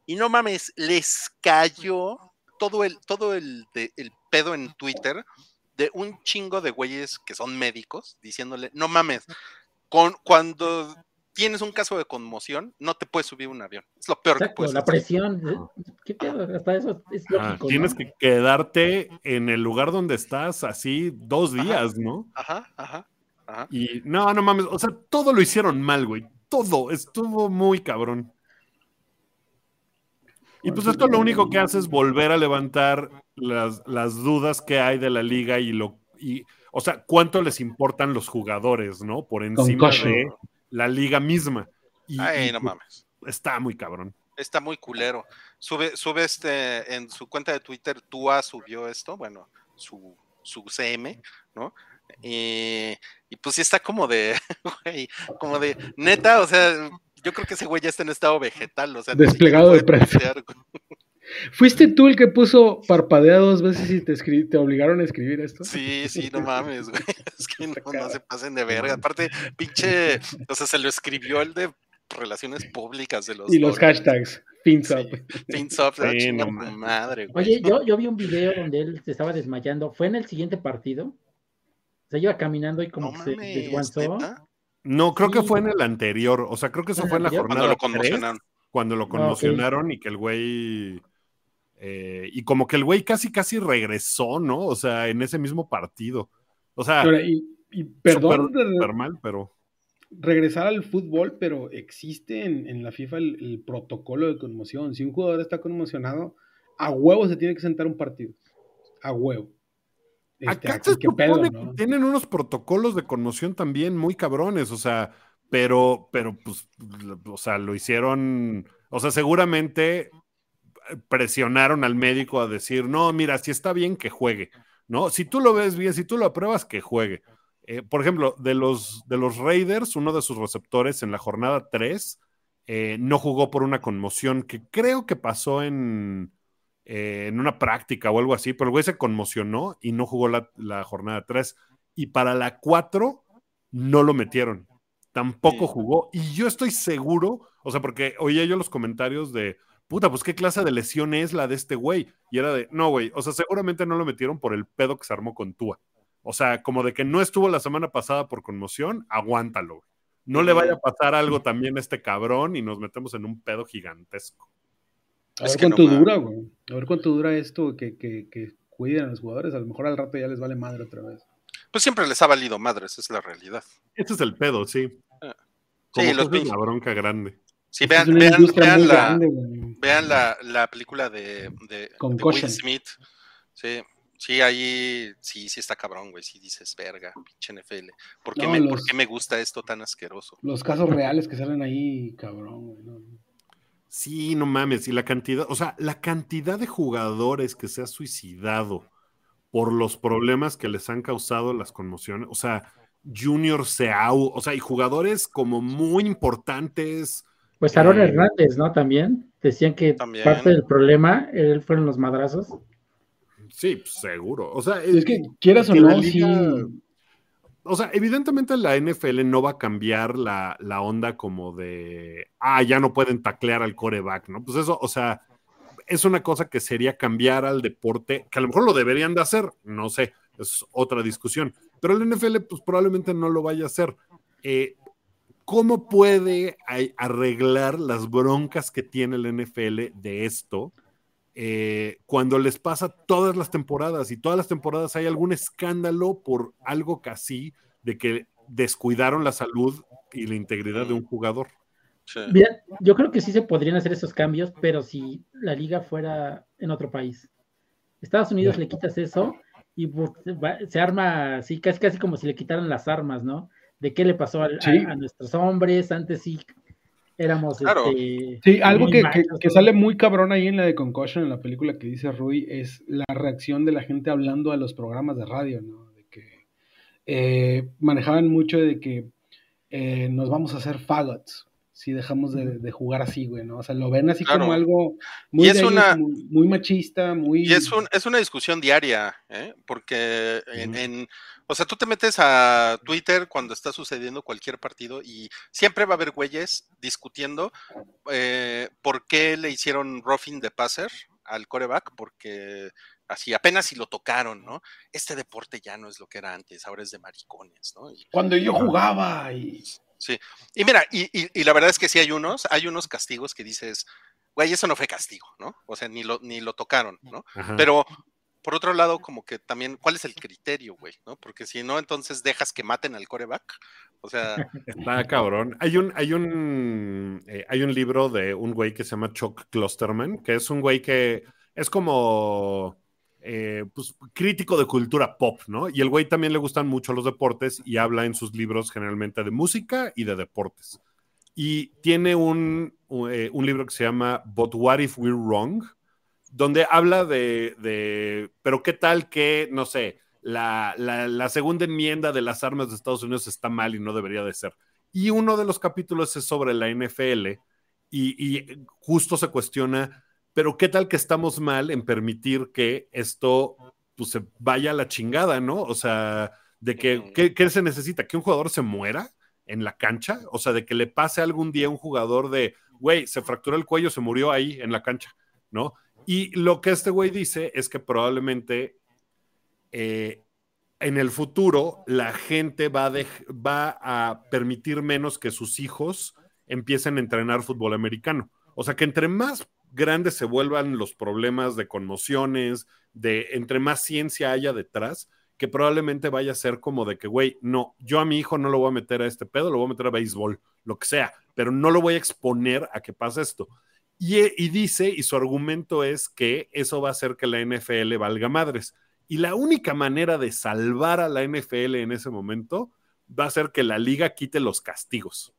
Y no mames, les cayó todo el, todo el, de- el pedo en Twitter de un chingo de güeyes que son médicos diciéndole, no mames, con, cuando tienes un caso de conmoción, no te puedes subir un avión. Es lo peor que Exacto, puedes la hacer. presión. ¿Qué pedo? Hasta eso es Ah, lógico. tienes ¿no? que quedarte en el lugar donde estás así dos días, ¿no? Ajá, ajá, ajá. Y no, no mames, o sea, todo lo hicieron mal, güey. Todo estuvo muy cabrón. Y pues esto lo único que hace es volver a levantar las, las dudas que hay de la liga y lo y, o sea, cuánto les importan los jugadores, ¿no? Por encima de la liga misma. Y, Ay, y, no pues, mames. Está muy cabrón. Está muy culero. Sube, sube este en su cuenta de Twitter, Tua subió esto, bueno, su, su CM, ¿no? Y, y pues sí está como de, güey, como de, neta, o sea, yo creo que ese güey ya está en estado vegetal, o sea, Desplegado de prensa. ¿Fuiste tú el que puso parpadea dos veces y te, escri- te obligaron a escribir esto? Sí, sí, no mames, güey. Es que no, no se pasen de verga. Aparte, pinche, o sea, se lo escribió el de relaciones públicas de los Y los hashtags, fins Sí. up. Ah, Sí, no mames. madre, güey. Oye, yo, yo vi un video donde él se estaba desmayando. ¿Fue en el siguiente partido? Sea, iba caminando y como no que se desguanzó. No, creo que fue en el anterior. O sea, creo que eso ¿En el fue en la anterior? jornada Cuando lo conmocionaron. cuando lo Ah, conmocionaron y que el güey. eh, y como que el güey casi, casi regresó, ¿no? O sea, en ese mismo partido. O sea, y, y perdón mal, pero. regresar al fútbol, pero existe en, en la FIFA el, el protocolo de conmoción. Si un jugador está conmocionado, a huevo se tiene que sentar un partido. A huevo. Este, Acá aquí, se ¿qué supone pedo, no? que tienen unos protocolos de conmoción también muy cabrones, o sea, pero, pero pues, o sea, lo hicieron, o sea, seguramente presionaron al médico a decir, no, mira, si está bien que juegue, ¿no? Si tú lo ves bien, si tú lo apruebas, que juegue. Eh, por ejemplo, de los, de los Raiders, uno de sus receptores en la jornada 3 eh, no jugó por una conmoción que creo que pasó en, eh, en una práctica o algo así, pero el güey se conmocionó y no jugó la, la jornada 3. Y para la 4 no lo metieron. Tampoco Sí. jugó. Y yo estoy seguro, o sea, porque oía yo los comentarios de, puta, pues qué clase de lesión es la de este güey. Y era de, no, güey, o sea, seguramente no lo metieron por el pedo que se armó con Tua. O sea, como de que no estuvo la semana pasada por conmoción, aguántalo. güey. No le vaya a pasar algo también a este cabrón y nos metemos en un pedo gigantesco. A Es ver no cuánto dura, güey. A ver cuánto dura esto que, que, que cuiden a los jugadores. A lo mejor al rato ya les vale madre otra vez. Pues siempre les ha valido madres, es la realidad. Ese es el pedo, sí. Ah. Como Sí, los es pinches- la bronca grande. Sí, vean, una vean, vean la, grande, vean la, la película de, de, de Will. Smith. Sí, sí, ahí sí, sí está cabrón, güey. Sí dices, verga, pinche NFL. ¿Por qué, No, me, los- ¿Por qué me gusta esto tan asqueroso? Los casos reales que salen ahí, cabrón, güey. no. Sí, no mames. Y la cantidad, o sea, la cantidad de jugadores que se ha suicidado por los problemas que les han causado las conmociones. O sea, Junior Seau, o sea, y jugadores como muy importantes. Pues Aaron Eh, Hernández, ¿no? También decían que También. parte del problema él fueron los madrazos. Sí, pues, seguro. O sea, Es que quieras o no, liga- sí. O sea, evidentemente la NFL no va a cambiar la, la onda como de, ah, ya no pueden taclear al coreback, ¿no? Pues eso, o sea, es una cosa que sería cambiar al deporte, que a lo mejor lo deberían de hacer, no sé, es otra discusión, pero el NFL pues probablemente no lo vaya a hacer. Eh, ¿Cómo puede arreglar las broncas que tiene el NFL de esto? Eh, cuando les pasa todas las temporadas y todas las temporadas hay algún escándalo por algo casi de que descuidaron la salud y la integridad de un jugador. Sí. Yo creo que sí se podrían hacer esos cambios, pero si la liga fuera en otro país. Estados Unidos le quitas eso y va- se arma así, casi casi como si le quitaran las armas, ¿no? De qué le pasó al- a, Sí. a nuestros hombres, antes sí éramos Claro. este, Sí, algo que, que- sale muy cabrón ahí en la de Concussion, en la película que dice Rui, es la reacción de la gente hablando a los programas de radio, ¿no? De que eh, manejaban mucho de que eh, nos vamos a hacer faggots si dejamos de, de jugar así, güey, ¿no? O sea, lo ven así Claro. como algo muy, Y es de ellos, una- muy, muy machista, muy... Y es, un, es una discusión diaria, ¿eh? porque en, o sea, tú te metes a Twitter cuando está sucediendo cualquier partido y siempre va a haber güeyes discutiendo eh, por qué le hicieron roughing de passer al coreback, porque así apenas si lo tocaron, ¿no? Este deporte ya no es lo que era antes, ahora es de maricones, ¿no? Y, Cuando yo jugaba y... sí. Y mira, y, y- y la verdad es que sí hay unos, hay unos castigos que dices, güey, eso no fue castigo, ¿no? O sea, ni lo, ni lo tocaron, ¿no? Ajá. Pero por otro lado, como que también, ¿cuál es el criterio, güey? ¿no? Porque si no, entonces dejas que maten al coreback. O sea, Está cabrón. Hay un, hay un, eh, hay un libro de un güey que se llama Chuck Klosterman, que es un güey que es como eh, pues, crítico de cultura pop, ¿no? Y el güey también le gustan mucho los deportes y habla en sus libros generalmente de música y de deportes. Y tiene un, eh, un libro que se llama But What If We're Wrong, donde habla de, de pero qué tal que, no sé, la, la, segunda enmienda de las armas de Estados Unidos está mal y no debería de ser. Y uno de los capítulos es sobre la NFL y justo se cuestiona, pero qué tal que estamos mal en permitir que esto pues, se vaya a la chingada, ¿no? O sea, de que, ¿qué, ¿qué se necesita? ¿Que un jugador se muera en la cancha? O sea, de que le pase algún día a un jugador de, güey, se fracturó el cuello, se murió ahí en la cancha, ¿no? Y lo que este güey dice es que probablemente eh, en el futuro la gente va a, va a, permitir menos que sus hijos empiecen a entrenar fútbol americano. O sea que entre más grandes se vuelvan los problemas de conmociones, de entre más ciencia haya detrás, que probablemente vaya a ser como de que, güey, no, yo a mi hijo no lo voy a meter a este pedo, lo voy a meter a béisbol, lo que sea, pero no lo voy a exponer a que pase esto. Y, y, dice, y su argumento es que eso va a hacer que la NFL valga madres. Y la única manera de salvar a la NFL en ese momento va a ser que la liga quite los castigos.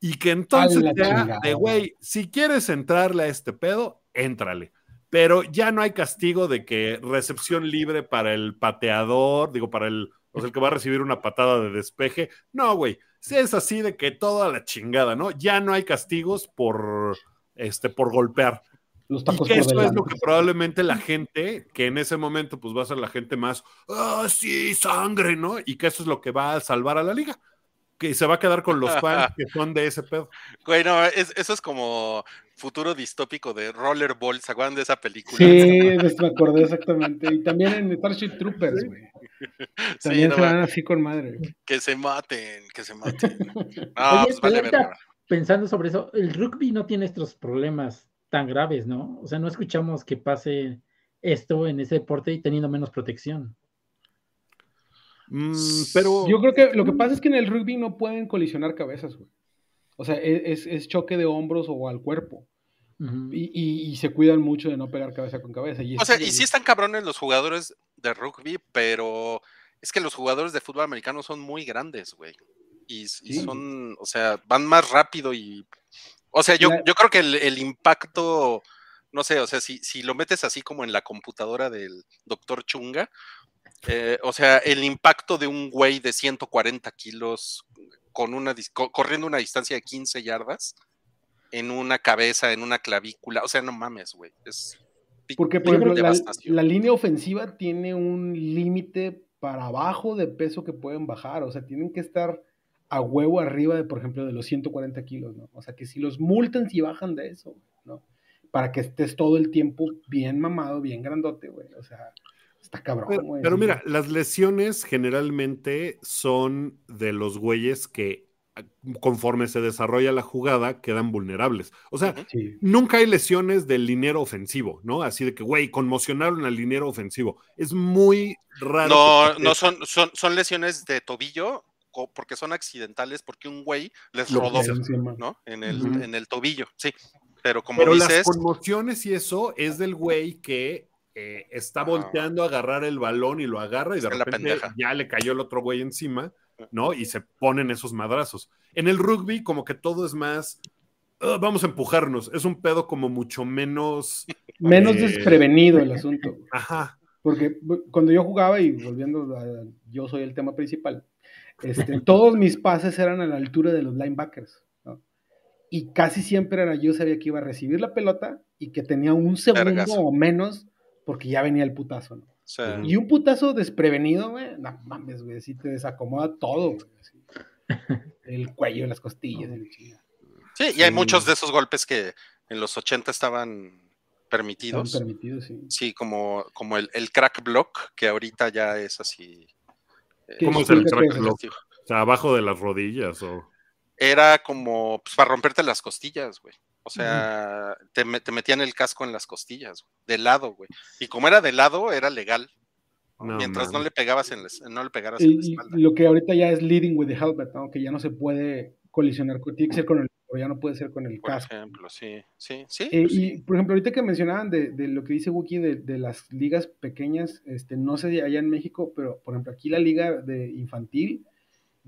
Y que entonces ya de, güey, si quieres entrarle a este pedo, éntrale. Pero ya no hay castigo de que recepción libre para el pateador, digo, para el, o sea, el que va a recibir una patada de despeje. No, güey, si es así de que toda la chingada, ¿no? Ya no hay castigos por este, por golpear. Los y que eso es lo que probablemente la gente, que en ese momento pues va a ser la gente más, ah, oh, sí, sangre, ¿no? Y que eso es lo que va a salvar a la liga. Que se va a quedar con los fans que son de ese pedo. Güey, no, es, eso es como futuro distópico de Rollerball, ¿se acuerdan de esa película? Sí, me acordé exactamente. Y también en Starship Troopers, güey. También sí, se van así con madre. Güey. Que se maten, que se maten. No, Oye, pues vale verga pensando sobre eso, el rugby no tiene estos problemas tan graves, ¿no? O sea, no escuchamos que pase esto en ese deporte y teniendo menos protección. Mm, pero yo creo que lo que pasa es que en el rugby no pueden colisionar cabezas, güey. O sea, es, es, choque de hombros o al cuerpo. Uh -huh. y, y, y, se cuidan mucho de no pegar cabeza con cabeza. Y o sea, y sí están cabrones los jugadores de rugby, pero es que los jugadores de fútbol americano son muy grandes, güey. Y, y son, o sea, van más rápido y. O sea, yo, yo creo que el, el, impacto, no sé, o sea, si, si lo metes así como en la computadora del doctor Chunga, eh, o sea, el impacto de un güey de 140 kilos con una, corriendo una distancia de 15 yardas en una cabeza, en una clavícula, o sea, no mames, güey. Es Porque, por ejemplo, la, la, línea ofensiva tiene un límite para abajo de peso que pueden bajar, o sea, tienen que estar a huevo arriba de, por ejemplo, de los 140 kilos, ¿no? O sea, que si los multan, si bajan de eso, ¿no? Para que estés todo el tiempo bien mamado, bien grandote, güey. O sea, está cabrón, Pero, güey. pero mira, las lesiones generalmente son de los güeyes que conforme se desarrolla la jugada quedan vulnerables. O sea, sí. nunca hay lesiones del liniero ofensivo, ¿no? Así de que, güey, conmocionaron al liniero ofensivo. Es muy raro. No, no son, son, son lesiones de tobillo porque son accidentales, porque un güey les Lo rodó, ¿no? En el, en el tobillo, sí. Pero como Pero dices, las conmociones y eso es del güey que eh, está volteando a agarrar el balón y lo agarra y de repente ya le cayó el otro güey encima, ¿no? Y se ponen esos madrazos. En el rugby como que todo es más "Ah, vamos a empujarnos. Es un pedo como mucho menos. Menos Eh, desprevenido el asunto. Ajá. Porque cuando yo jugaba, y volviendo a yo soy el tema principal, este, todos mis pases eran a la altura de los linebackers. ¿no? Y casi siempre era yo sabía que iba a recibir la pelota y que tenía un segundo o menos porque ya venía el putazo. ¿no? Y un putazo desprevenido, güey, no mames, güey, así te desacomoda todo, güey. así. El cuello, las costillas, y la chingada. sí, y hay Sí. muchos de esos golpes que en los 80 estaban Estaban permitidos. permitidos, sí. Sí, como, como el, el crack block, que ahorita ya es así. eh, ¿Qué ¿Cómo es el crack es? block? O sea, abajo de las rodillas o. Era como pues, para romperte las costillas, güey. O sea, te, te metían el casco en las costillas, güey, de lado, güey. Y como era de lado, era legal. No, mientras no le pegabas en la, es- no le pegaras en la Y, y espalda. lo que ahorita ya es leading with the helmet, ¿no? Que ya no se puede colisionar con, tiene que ser con el, o ya no puede ser con el Por casco. ejemplo, sí, sí, sí. Eh, pues sí. y por ejemplo, ahorita que mencionaban de, de lo que dice Wookie de, de las ligas pequeñas, este, no sé si allá en México, pero por ejemplo, aquí la liga de infantil,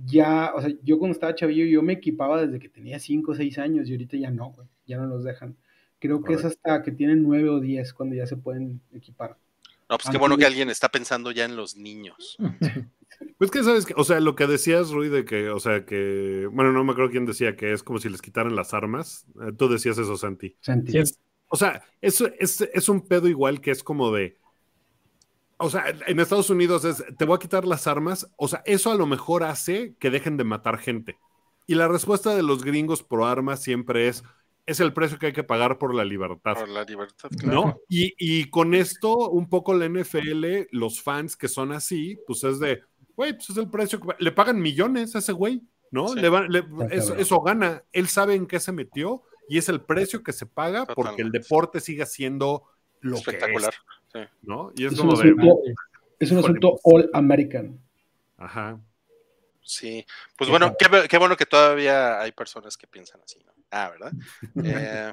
ya, o sea, yo cuando estaba chavillo, yo me equipaba desde que tenía 5 o 6 años y ahorita ya no, güey, ya no los dejan. Creo que es hasta que tienen 9 o 10 cuando ya se pueden equipar. No, pues qué bueno que alguien está pensando ya en los niños. Pues que sabes que, o sea, lo que decías, Rui, de que, o sea, que, bueno, no me acuerdo quién decía que es como si les quitaran las armas. Eh, tú decías eso, Santi. Santi. Sí. O sea, eso es, es un pedo igual que es como de. O sea, en Estados Unidos es, te voy a quitar las armas. O sea, eso a lo mejor hace que dejen de matar gente. Y la respuesta de los gringos pro armas siempre es, es el precio que hay que pagar por la libertad. Por la libertad, claro. ¿No? Y, y con esto, un poco la NFL, los fans que son así, pues es de, güey, pues es el precio, que- le pagan millones a ese güey, ¿no? Sí. Le van- le- eso, eso gana, él sabe en qué se metió y es el precio que se paga porque el Totalmente. deporte siga siendo lo Espectacular. que es, ¿no? Y es, Es un de, asunto, es un asunto pues. all American. ajá. Sí, pues Qué bueno, qué, qué bueno que todavía hay personas que piensan así, ¿no? Ah, ¿verdad? Eh,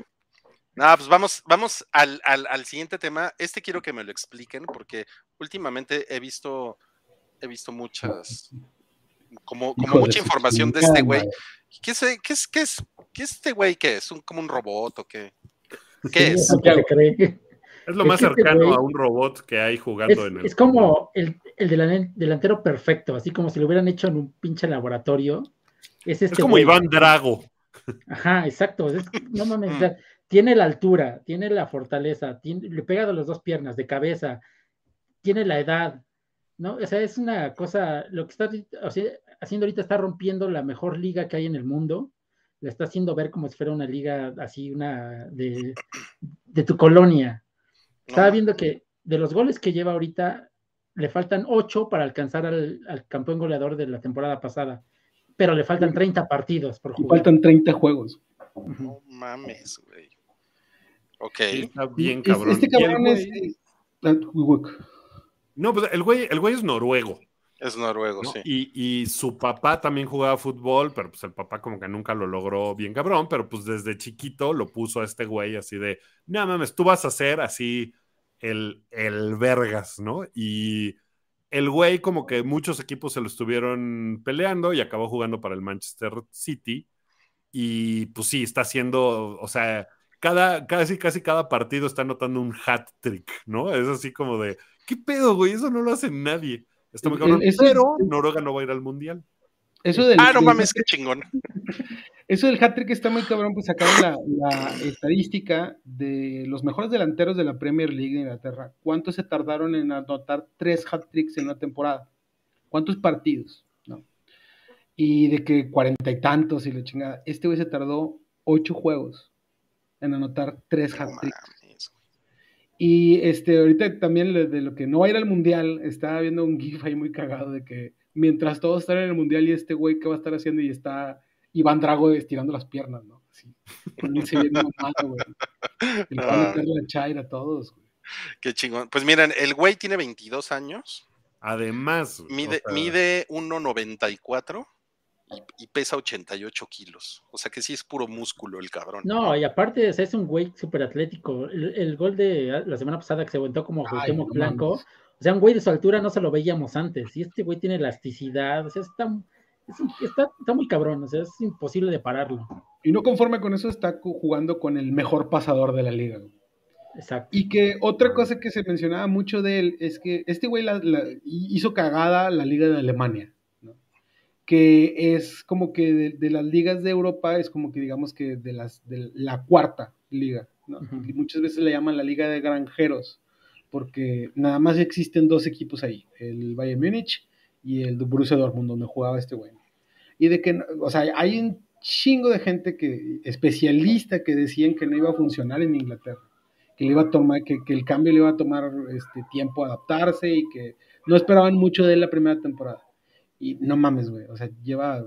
no, pues vamos, vamos al, al, al siguiente tema. Este quiero que me lo expliquen porque últimamente he visto, he visto muchas, como, como mucha información de este güey. ¿Qué es, qué es, qué es, qué es este güey? ¿Qué es? ¿Un, como un robot o qué? Sí, ¿Qué es? se cree. Es lo Es más este cercano a un robot que hay Es, jugando en el. es como el, el delan- delantero perfecto, así como si lo hubieran hecho en un pinche laboratorio. Es, este Es como. Iván Drago. Ajá, exacto. es- no mames, o sea, tiene la altura, tiene la fortaleza, tiene- le pega de las dos piernas, de cabeza, tiene la edad, ¿no? O sea, es una cosa, lo que está o sea, haciendo ahorita está rompiendo la mejor liga que hay en el mundo, la está haciendo ver como si fuera una liga así, una de, de tu colonia. Estaba viendo que de los goles que lleva ahorita, le faltan ocho para alcanzar al, al campeón goleador de la temporada pasada, pero le faltan 30 partidos por Y jugar. faltan 30 juegos. No mames, güey. Ok. Está bien, cabrón. Este cabrón es. güey- eh. No, pues el güey, el güey es noruego. Es noruego, ¿no? sí. Y, y su papá también jugaba fútbol, pero pues el papá como que nunca lo logró bien cabrón, pero pues desde chiquito lo puso a este güey así de, no mames, tú vas a ser así el, el vergas, ¿no? Y el güey como que muchos equipos se lo estuvieron peleando y acabó jugando para el Manchester City. Y pues sí, está haciendo, o sea, cada, casi, casi cada partido está anotando un hat trick, ¿no? Es así como de, ¿qué pedo, güey? Eso no lo hace nadie. Está muy El- cabrón, eso- pero Noruega no va a ir al mundial. Eso del, Ah, no mames, qué chingón. eso del hat-trick está muy cabrón, pues sacaron la, la estadística de los mejores delanteros de la Premier League de Inglaterra. ¿Cuántos se tardaron en anotar tres hat-tricks en una temporada? ¿Cuántos partidos? ¿No? Y de que cuarenta y tantos y la chingada. Este güey se tardó ocho juegos en anotar tres hat-tricks. Y este, ahorita también de lo que no va a ir al mundial, estaba viendo un GIF ahí muy cagado de que mientras todos están en el mundial y este güey, ¿qué va a estar haciendo? Y está Iván Drago estirando las piernas, ¿no? Así. Poniéndose bien mamado, güey. Le va a meter la chaira a todos, güey. Qué chingón. Pues miren, el güey tiene 22 años, Además, mide, o sea, mide 1.94 y, y pesa 88 kilos. O sea que sí es puro músculo el cabrón. No, y aparte o sea, es un güey súper atlético. El, el gol de la semana pasada que se aguantó como Cuauhtémoc no Blanco, mames. o sea, un güey de su altura no se lo veíamos antes. Y este güey tiene elasticidad, o sea, está, está, está muy cabrón, o sea, es imposible de pararlo. Y no conforme con eso, está jugando con el mejor pasador de la liga. Exacto. Y que otra cosa que se mencionaba mucho de él es que este güey hizo cagada la liga de Alemania, que es como que de, las ligas de Europa es como que digamos que de, las, de la cuarta liga, y muchas veces le llaman la liga de granjeros, porque nada más existen dos equipos ahí, el Bayern Múnich y el Borussia Dortmund, donde jugaba este güey. Y de que, o sea, hay un chingo de gente que, especialista que decían que no iba a funcionar en Inglaterra, que le iba a tomar, que, el cambio le iba a tomar este tiempo adaptarse y que no esperaban mucho de él la primera temporada. Y no mames, güey, o sea, lleva,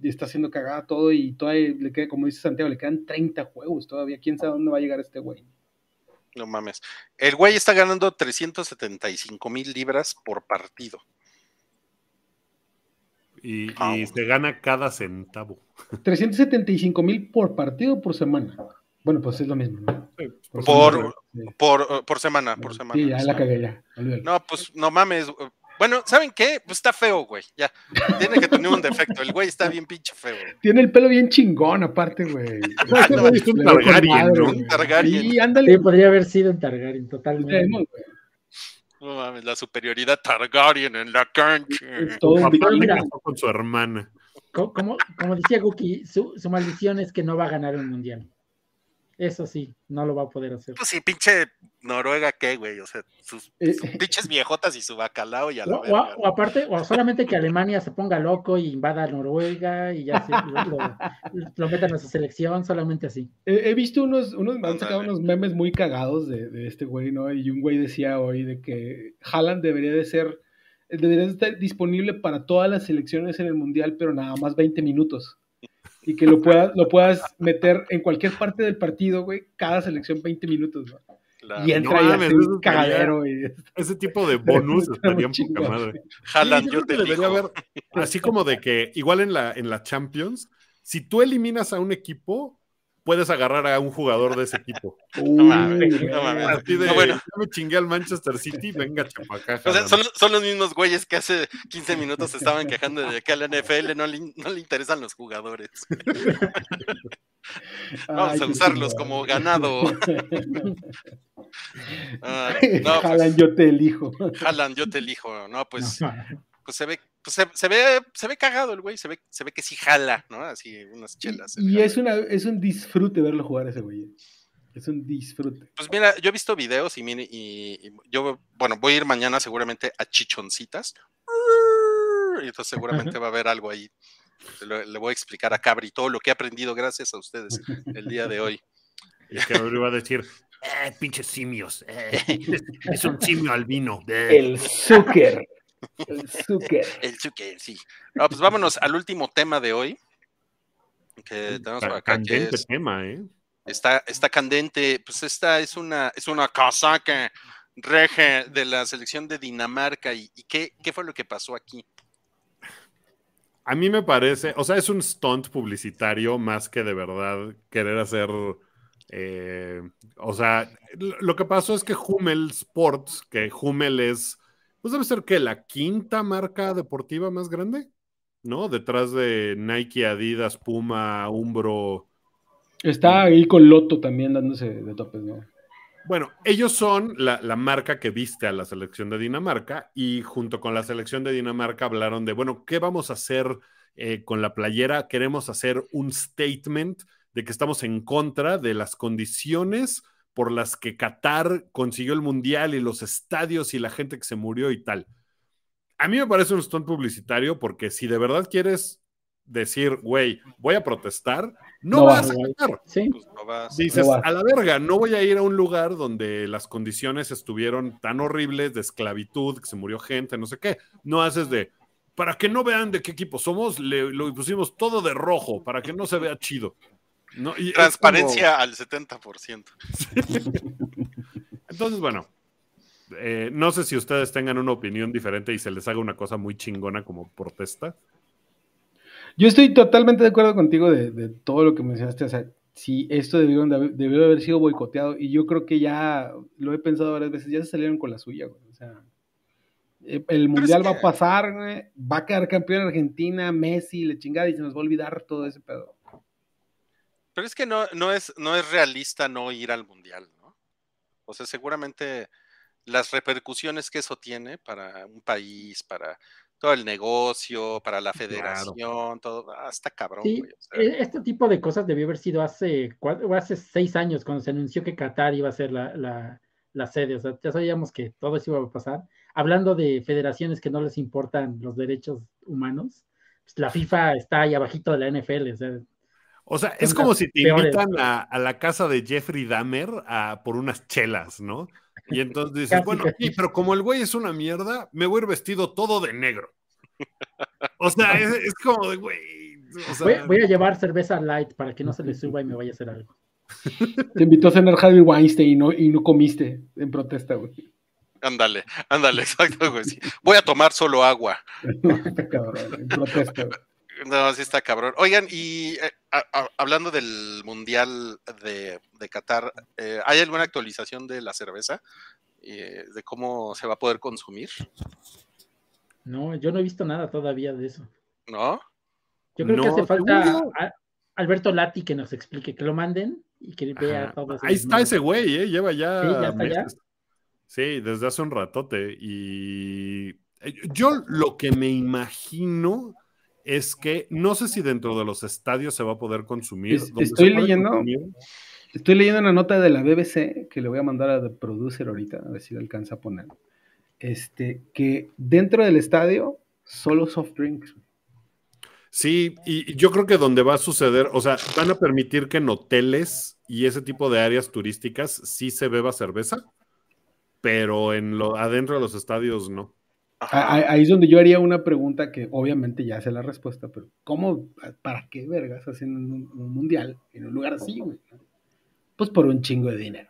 está haciendo cagada todo y todavía le queda, como dice Santiago, le quedan 30 juegos todavía, quién sabe dónde va a llegar este güey. No mames. El güey está ganando 375 mil libras por partido. Y, ah, se gana cada centavo. 375 mil por partido por semana. Bueno, pues es lo mismo. Por, por, por, semana, por semana. Sí, ya la cagué, ya. No, pues no mames. Bueno, ¿saben qué? Pues está feo, güey. Ya. Tiene que tener un defecto. El güey está bien pinche feo. Tiene el pelo bien chingón, aparte, güey. Ah, no, es un Targaryen, ¿no? Un Targaryen. Sí, ándale. Sí, podría haber sido un Targaryen, totalmente. No mames, la superioridad Targaryen en la cancha. con su hermana. Como, como decía Guki, su, su, maldición es que no va a ganar un mundial. Eso sí, no lo va a poder hacer. Pues sí, pinche Noruega, ¿qué, güey? O sea, sus, eh, pinches viejotas y su bacalao y a la o, o, aparte, o solamente que Alemania se ponga loco y invada a Noruega y ya se, lo, lo, metan a su selección, solamente así. He, visto unos, unos, han sacado unos memes muy cagados de, de, este güey, ¿no? Y un güey decía hoy de que Haaland debería de ser, debería de estar disponible para todas las selecciones en el Mundial, pero nada más 20 minutos y que lo puedas, lo puedas meter en cualquier parte del partido, güey, cada selección 20 minutos, ¿no? Y entra no, y hace un cagadero. Ese tipo de bonus estaría poca madre. Jalan, yo te debería ver, así como de que, igual en la, en la Champions, si tú eliminas a un equipo, puedes agarrar a un jugador de ese equipo. no mames, no mames. de, bueno. me chingué al Manchester City, venga, chapacá. O sea, son, son, los mismos güeyes que hace 15 minutos estaban quejando de que a la NFL no le, no le interesan los jugadores. Vamos a usarlos como ganado. Ah, no, pues, yo te elijo. Jalan, yo te elijo. No, pues, pues se ve pues se, ve, se ve cagado el güey, se ve, se ve que sí jala, ¿no? Así unas chelas. Y, es, una, es un disfrute verlo jugar ese güey. Es un disfrute. Pues mira, yo he visto videos y, y, yo, bueno, voy a ir mañana seguramente a Chichoncitas. Y entonces seguramente va a haber algo ahí. Le, voy a explicar a Cabri todo lo que he aprendido gracias a ustedes el día de hoy. Y Cabri va a decir, eh, pinches simios, eh, es un simio albino. El Zucker. El Zucker. El Zucker, sí. No, pues vámonos al último tema de hoy. Que tenemos por acá. Candente que tema, ¿eh? Está, está candente. Pues esta es una, es una casaca reje de la selección de Dinamarca. ¿Y, qué, qué fue lo que pasó aquí? A mí me parece, o sea, es un stunt publicitario más que de verdad querer hacer. Eh, o sea, lo que pasó es que Hummel Sports, que Hummel es pues debe ser que la quinta marca deportiva más grande, ¿no? Detrás de Nike, Adidas, Puma, Umbro. Está ahí con Loto también dándose de topes, ¿no? Bueno, ellos son la, marca que viste a la selección de Dinamarca y junto con la selección de Dinamarca hablaron de, bueno, ¿qué vamos a hacer eh, con la playera? Queremos hacer un statement de que estamos en contra de las condiciones por las que Qatar consiguió el mundial y los estadios y la gente que se murió y tal. A mí me parece un stunt publicitario porque si de verdad quieres decir, güey, voy a protestar, no, vas a Qatar. Pues Dices, a la verga, no voy a ir a un lugar donde las condiciones estuvieron tan horribles de esclavitud, que se murió gente, no sé qué. No haces de, para que no vean de qué equipo somos, le, lo pusimos todo de rojo, para que no se vea chido. Transparencia al 70%. Entonces, bueno, eh, no sé si ustedes tengan una opinión diferente y se les haga una cosa muy chingona como protesta. Yo estoy totalmente de acuerdo contigo de, todo lo que mencionaste. O sea, si esto debió, debió, haber sido boicoteado, y yo creo que ya lo he pensado varias veces, ya se salieron con la suya, O sea, Eh, El mundial va a pasar, güey, va a quedar campeón Argentina, Messi, le chingada, y se nos va a olvidar todo ese pedo. Pero es que no, no, es, no es realista no ir al mundial, ¿no? O sea, seguramente las repercusiones que eso tiene para un país, para todo el negocio, para la federación, todo, hasta cabrón, Sí, güey. o sea, e- este tipo de cosas debió haber sido hace, cua- o hace seis años cuando se anunció que Qatar iba a ser la, la- la sede. O sea, ya sabíamos que todo eso iba a pasar. Hablando de federaciones que no les importan los derechos humanos, pues la FIFA está ahí abajito de la NFL. O sea, O sea, es como si te peores. invitan a, a la casa de Jeffrey Dahmer a, por unas chelas, ¿no? Y entonces dices, Casi, bueno, casi. sí, pero como el güey es una mierda, me voy a ir vestido todo de negro. O sea, es, es como de, güey. O sea, voy, voy a llevar cerveza light para que no se le suba y me vaya a hacer algo. Te invitó a cenar Harvey Weinstein y no, y no comiste en protesta, güey. ándale, ándale, exacto, güey. Voy a tomar solo agua. En protesta, güey. No, así está cabrón. Oigan, y eh, a- a- hablando del Mundial de, de Qatar, eh, ¿hay alguna actualización de la cerveza? Eh, ¿De cómo se va a poder consumir? No, yo no he visto nada todavía de eso. ¿No? Yo creo que hace falta a- Alberto Lati que nos explique, que lo manden y que vea Ajá. todo eso. Ahí está ese güey, ¿eh? Lleva ya. Sí, ya está allá. meses. Sí, desde hace un ratote. Y yo lo que me imagino es que no sé si dentro de los estadios se va a poder consumir. Es- estoy leyendo. consumir, Estoy leyendo una nota de la BBC que le voy a mandar a The Producer ahorita, a ver si le alcanza a poner. Este, que dentro del estadio, solo soft drinks. Sí, y y yo creo que donde va a suceder, o sea, van a permitir que en hoteles y ese tipo de áreas turísticas sí se beba cerveza, pero en lo adentro de los estadios no. Ajá. Ah, Ahí es donde yo haría una pregunta que obviamente ya sé la respuesta, pero ¿cómo, para qué vergas hacen un, un mundial en un lugar así, güey? Pues por un chingo de dinero.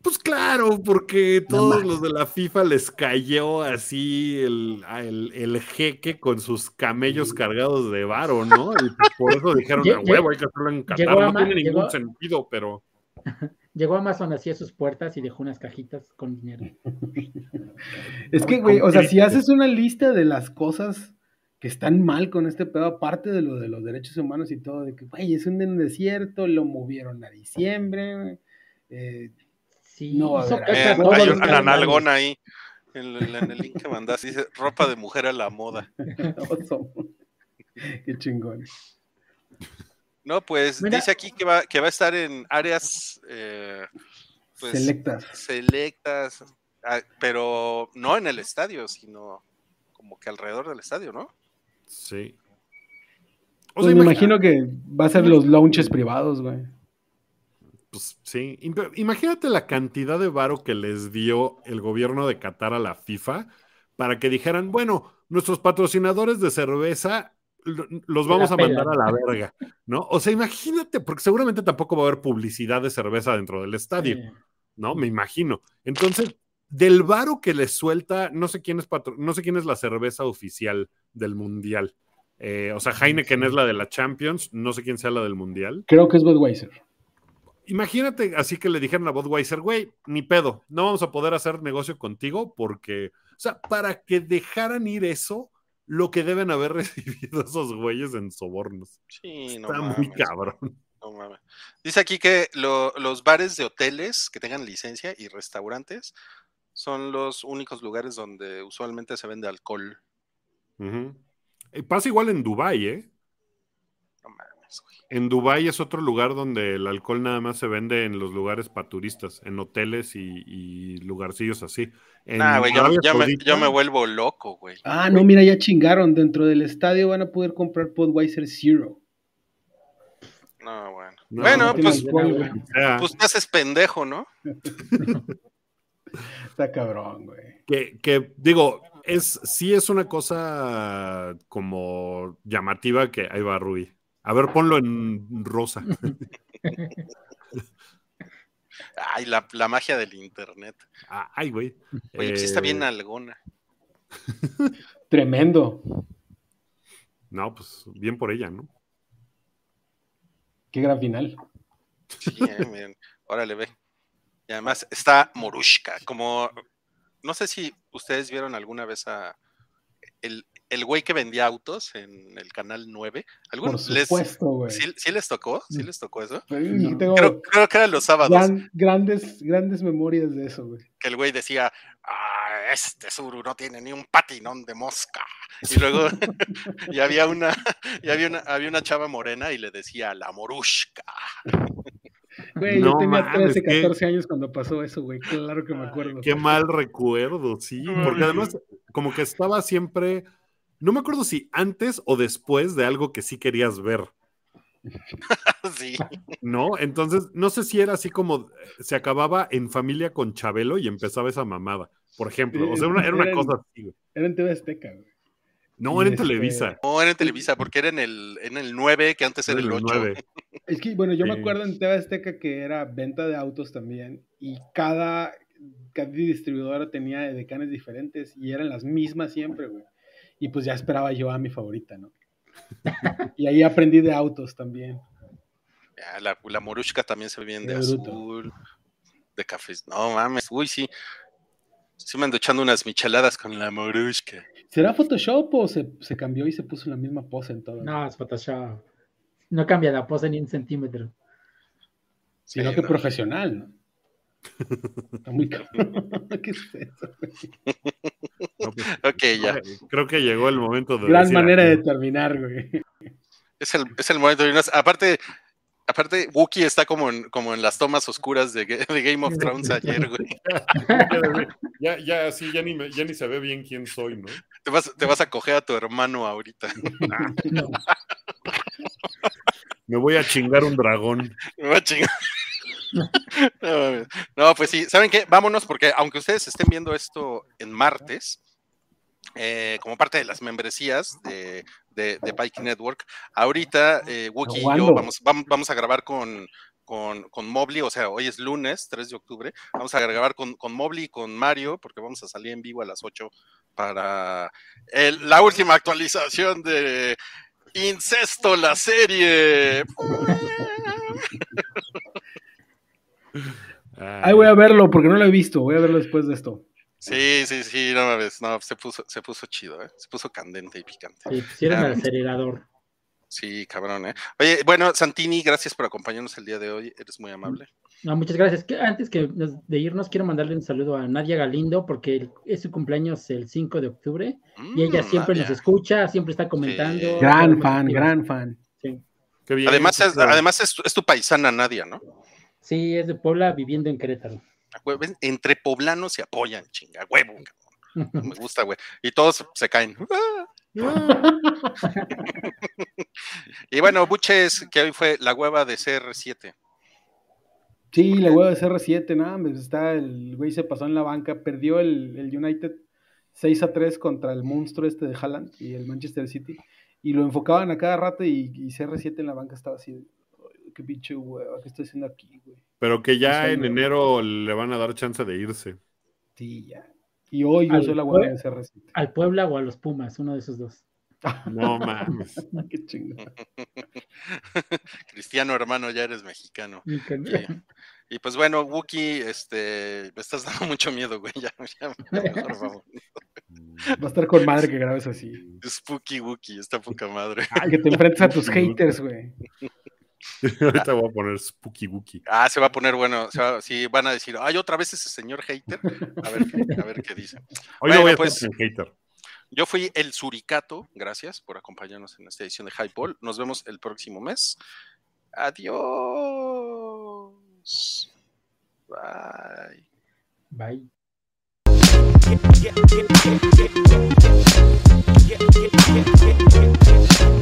Pues claro, porque todos los de la FIFA les cayó así el, a el, el jeque con sus camellos cargados de varo, ¿no? Y por eso dijeron, a huevo, hay que hacerlo en Qatar. No tiene ningún llegó- sentido, pero Llegó Amazon así a sus puertas y dejó unas cajitas con dinero. Es que, güey, o sea, si haces una lista de las cosas que están mal con este pedo, aparte de lo de los derechos humanos y todo, de que, güey, es un desierto, lo movieron a diciembre, eh, Sí, No, a ver, Eh, hay canales. nalgona ahí. En, el- en el link que mandaste dice ropa de mujer a la moda. Qué chingón. No, pues Mira. dice aquí que va, que va a estar en áreas eh, pues, Selectas. selectas, ah, pero no en el estadio, sino como que alrededor del estadio, ¿no? sí. O Pues me imagi- imagino que va a ser los launches privados, güey. Pues sí, Im- imagínate la cantidad de varo que les dio el gobierno de Qatar a la FIFA para que dijeran, bueno, nuestros patrocinadores de cerveza los vamos a mandar a la verga, ¿no? O sea, imagínate, porque seguramente tampoco va a haber publicidad de cerveza dentro del estadio, ¿no? Me imagino. Entonces, del varo que les suelta, no sé quién es patro- no sé quién es la cerveza oficial del mundial. Eh, o sea, Heineken es la de la Champions, no sé quién sea la del mundial. Creo que es Budweiser. Imagínate así que le dijeron a Budweiser, güey, ni pedo, no vamos a poder hacer negocio contigo porque, o sea, para que dejaran ir eso, lo que deben haber recibido esos güeyes en sobornos. Sí, no Está muy mames, cabrón. no mames. Dice aquí que lo- los bares de hoteles que tengan licencia y restaurantes son los únicos lugares donde usualmente se vende alcohol. Eh, Pasa igual en Dubai, ¿eh? No mames, güey. En Dubai es otro lugar donde el alcohol nada más se vende en los lugares para turistas, en hoteles y, y lugarcillos así. En Nah, güey, yo, me, Saudita- yo me vuelvo loco, güey. Ah, no, mira, ya chingaron. Dentro del estadio van a poder comprar Budweiser Zero. No, bueno. No, bueno, no pues, pues te haces pendejo, ¿no? Está cabrón, güey. que, que, digo, es, sí es una cosa como llamativa que ahí va Rui. A ver, ponlo en rosa. Ay, la, la magia del internet. Ah, Ay, güey. Oye, pues sí está bien Eh, algona. Tremendo. No, pues bien por ella, ¿no? Qué gran final. Sí, eh, miren. Órale, ve. Y además está Morushka, como no sé si ustedes vieron alguna vez a el, el güey que vendía autos en el canal 9. Por ¿Algunos les, supuesto, güey. ¿sí, sí les tocó? ¿Sí Mm. les tocó eso? Sí, No. tengo Creo, creo que eran los sábados gran- grandes, grandes memorias de eso, güey. que el güey decía, ah, este Suru no tiene ni un patinón de mosca. Y luego y había una, y había una, había una chava morena y le decía la morushka. Güey, No yo tenía mames, 13, qué- 14 años cuando pasó eso, güey. Claro que me acuerdo. Qué mal recuerdo, sí. Porque además, como que estaba siempre. No me acuerdo si antes o después de algo que sí querías ver, sí. ¿no? Entonces, no sé si era así como eh, se acababa en familia con Chabelo y empezaba esa mamada, por ejemplo. O sea, una- era una cosa así. Era en TV Azteca, güey. No, era en Este, Televisa. No, era en Televisa, porque era en el, en el 9, que antes era el 8. nueve. Es que, bueno, yo me acuerdo en TV Azteca que era venta de autos también y cada, cada distribuidora tenía decanes diferentes y eran las mismas siempre, güey. Y pues ya esperaba yo a mi favorita, ¿no? y ahí aprendí de autos también. Ya, la, la morushka también se ve bien de De bruto. azul, de cafés. No mames, uy, sí. Sí me ando echando unas micheladas con la morushka. ¿Será Photoshop o se, se cambió y se puso la misma pose en todo? No, es Photoshop. No cambia la pose ni un centímetro. Sino Sí, que no. profesional, ¿no? Está muy cabrón. ¿Qué es eso? No, pues, Ok, ya. Creo que llegó el momento de. Gran decir manera de terminar, güey. Es el, es el momento de irnos. Aparte, aparte, Wookie está como en, como en las tomas oscuras de, Ga- de Game of Thrones ayer, güey. Ya, ya, sí, ya ni, me- ya ni se ve bien quién soy, ¿no? Te vas, te vas a coger a tu hermano ahorita. Me voy a chingar un dragón. Me va a chingar. No, pues sí, ¿saben qué? Vámonos, porque aunque ustedes estén viendo esto en martes, eh, como parte de las membresías de, de, de Pike Network, ahorita eh, Wookie y yo vamos, vamos, vamos a grabar con, con, con Mobley, o sea, hoy es lunes, 3 de octubre, vamos a grabar con, con Mobley y con Mario, porque vamos a salir en vivo a las 8 para el- la última actualización de Incesto, la serie. Ahí voy a verlo porque no lo he visto. Voy a verlo después de esto. Sí, sí, sí, no mames, no, se puso, se puso chido, ¿eh? se puso candente y picante. Sí, pusieron el acelerador. Sí, cabrón, ¿eh? Oye, bueno, Santini, gracias por acompañarnos el día de hoy, eres muy amable. No, muchas gracias. Que- Antes que de irnos, quiero mandarle un saludo a Nadia Galindo porque es su cumpleaños el 5 de octubre y ella Mm, siempre nos escucha, siempre está comentando. Sí. Gran fan, gran fan. Sí. Qué bien. Además, es, además es tu paisana Nadia, ¿no? Sí, es de Puebla viviendo en Querétaro. A huevo, ven, Entre poblanos se apoyan, chinga, huevo, cabrón. me gusta, güey. Y todos se caen. y bueno, Buches, que hoy fue la hueva de CR7. Sí, la hueva de CR7, nada, pues está, el güey se pasó en la banca, perdió el, el United 6 a 3 contra el monstruo este de Haaland y el Manchester City, y lo enfocaban a cada rato y, y CR7 en la banca estaba así, de, "Ay, qué pinche hueva, ¿qué estoy haciendo aquí, güey? Pero que ya en enero le van a dar chance de irse. Sí, ya. Y hoy yo soy la hueva de CR7. Al Puebla o a los Pumas, uno de esos dos. No mames. qué. Cristiano, hermano, ya eres mexicano. Y que-. Y pues bueno, Wookie, este, me estás dando mucho miedo, güey. Ya, ya, mejor vamos. Va a estar con madre que grabes así. Spooky Wookie, está poca madre. Que te enfrentes a tus haters, güey. Ahorita voy a poner Spooky Wookie. Ah, se va a poner bueno. Se va- sí, van a decir, ay, otra vez ese señor hater. A ver, qué- a ver qué dice. Hoy Bueno, voy a pues- hater. Yo fui el Suricato. Gracias por acompañarnos en esta edición de Highball. Nos vemos el próximo mes. Adiós. Bye. Bye. Yeah, yeah, yeah, yeah, yeah, yeah, yeah, yeah, yeah, yeah, yeah, yeah, yeah, yeah, yeah, yeah,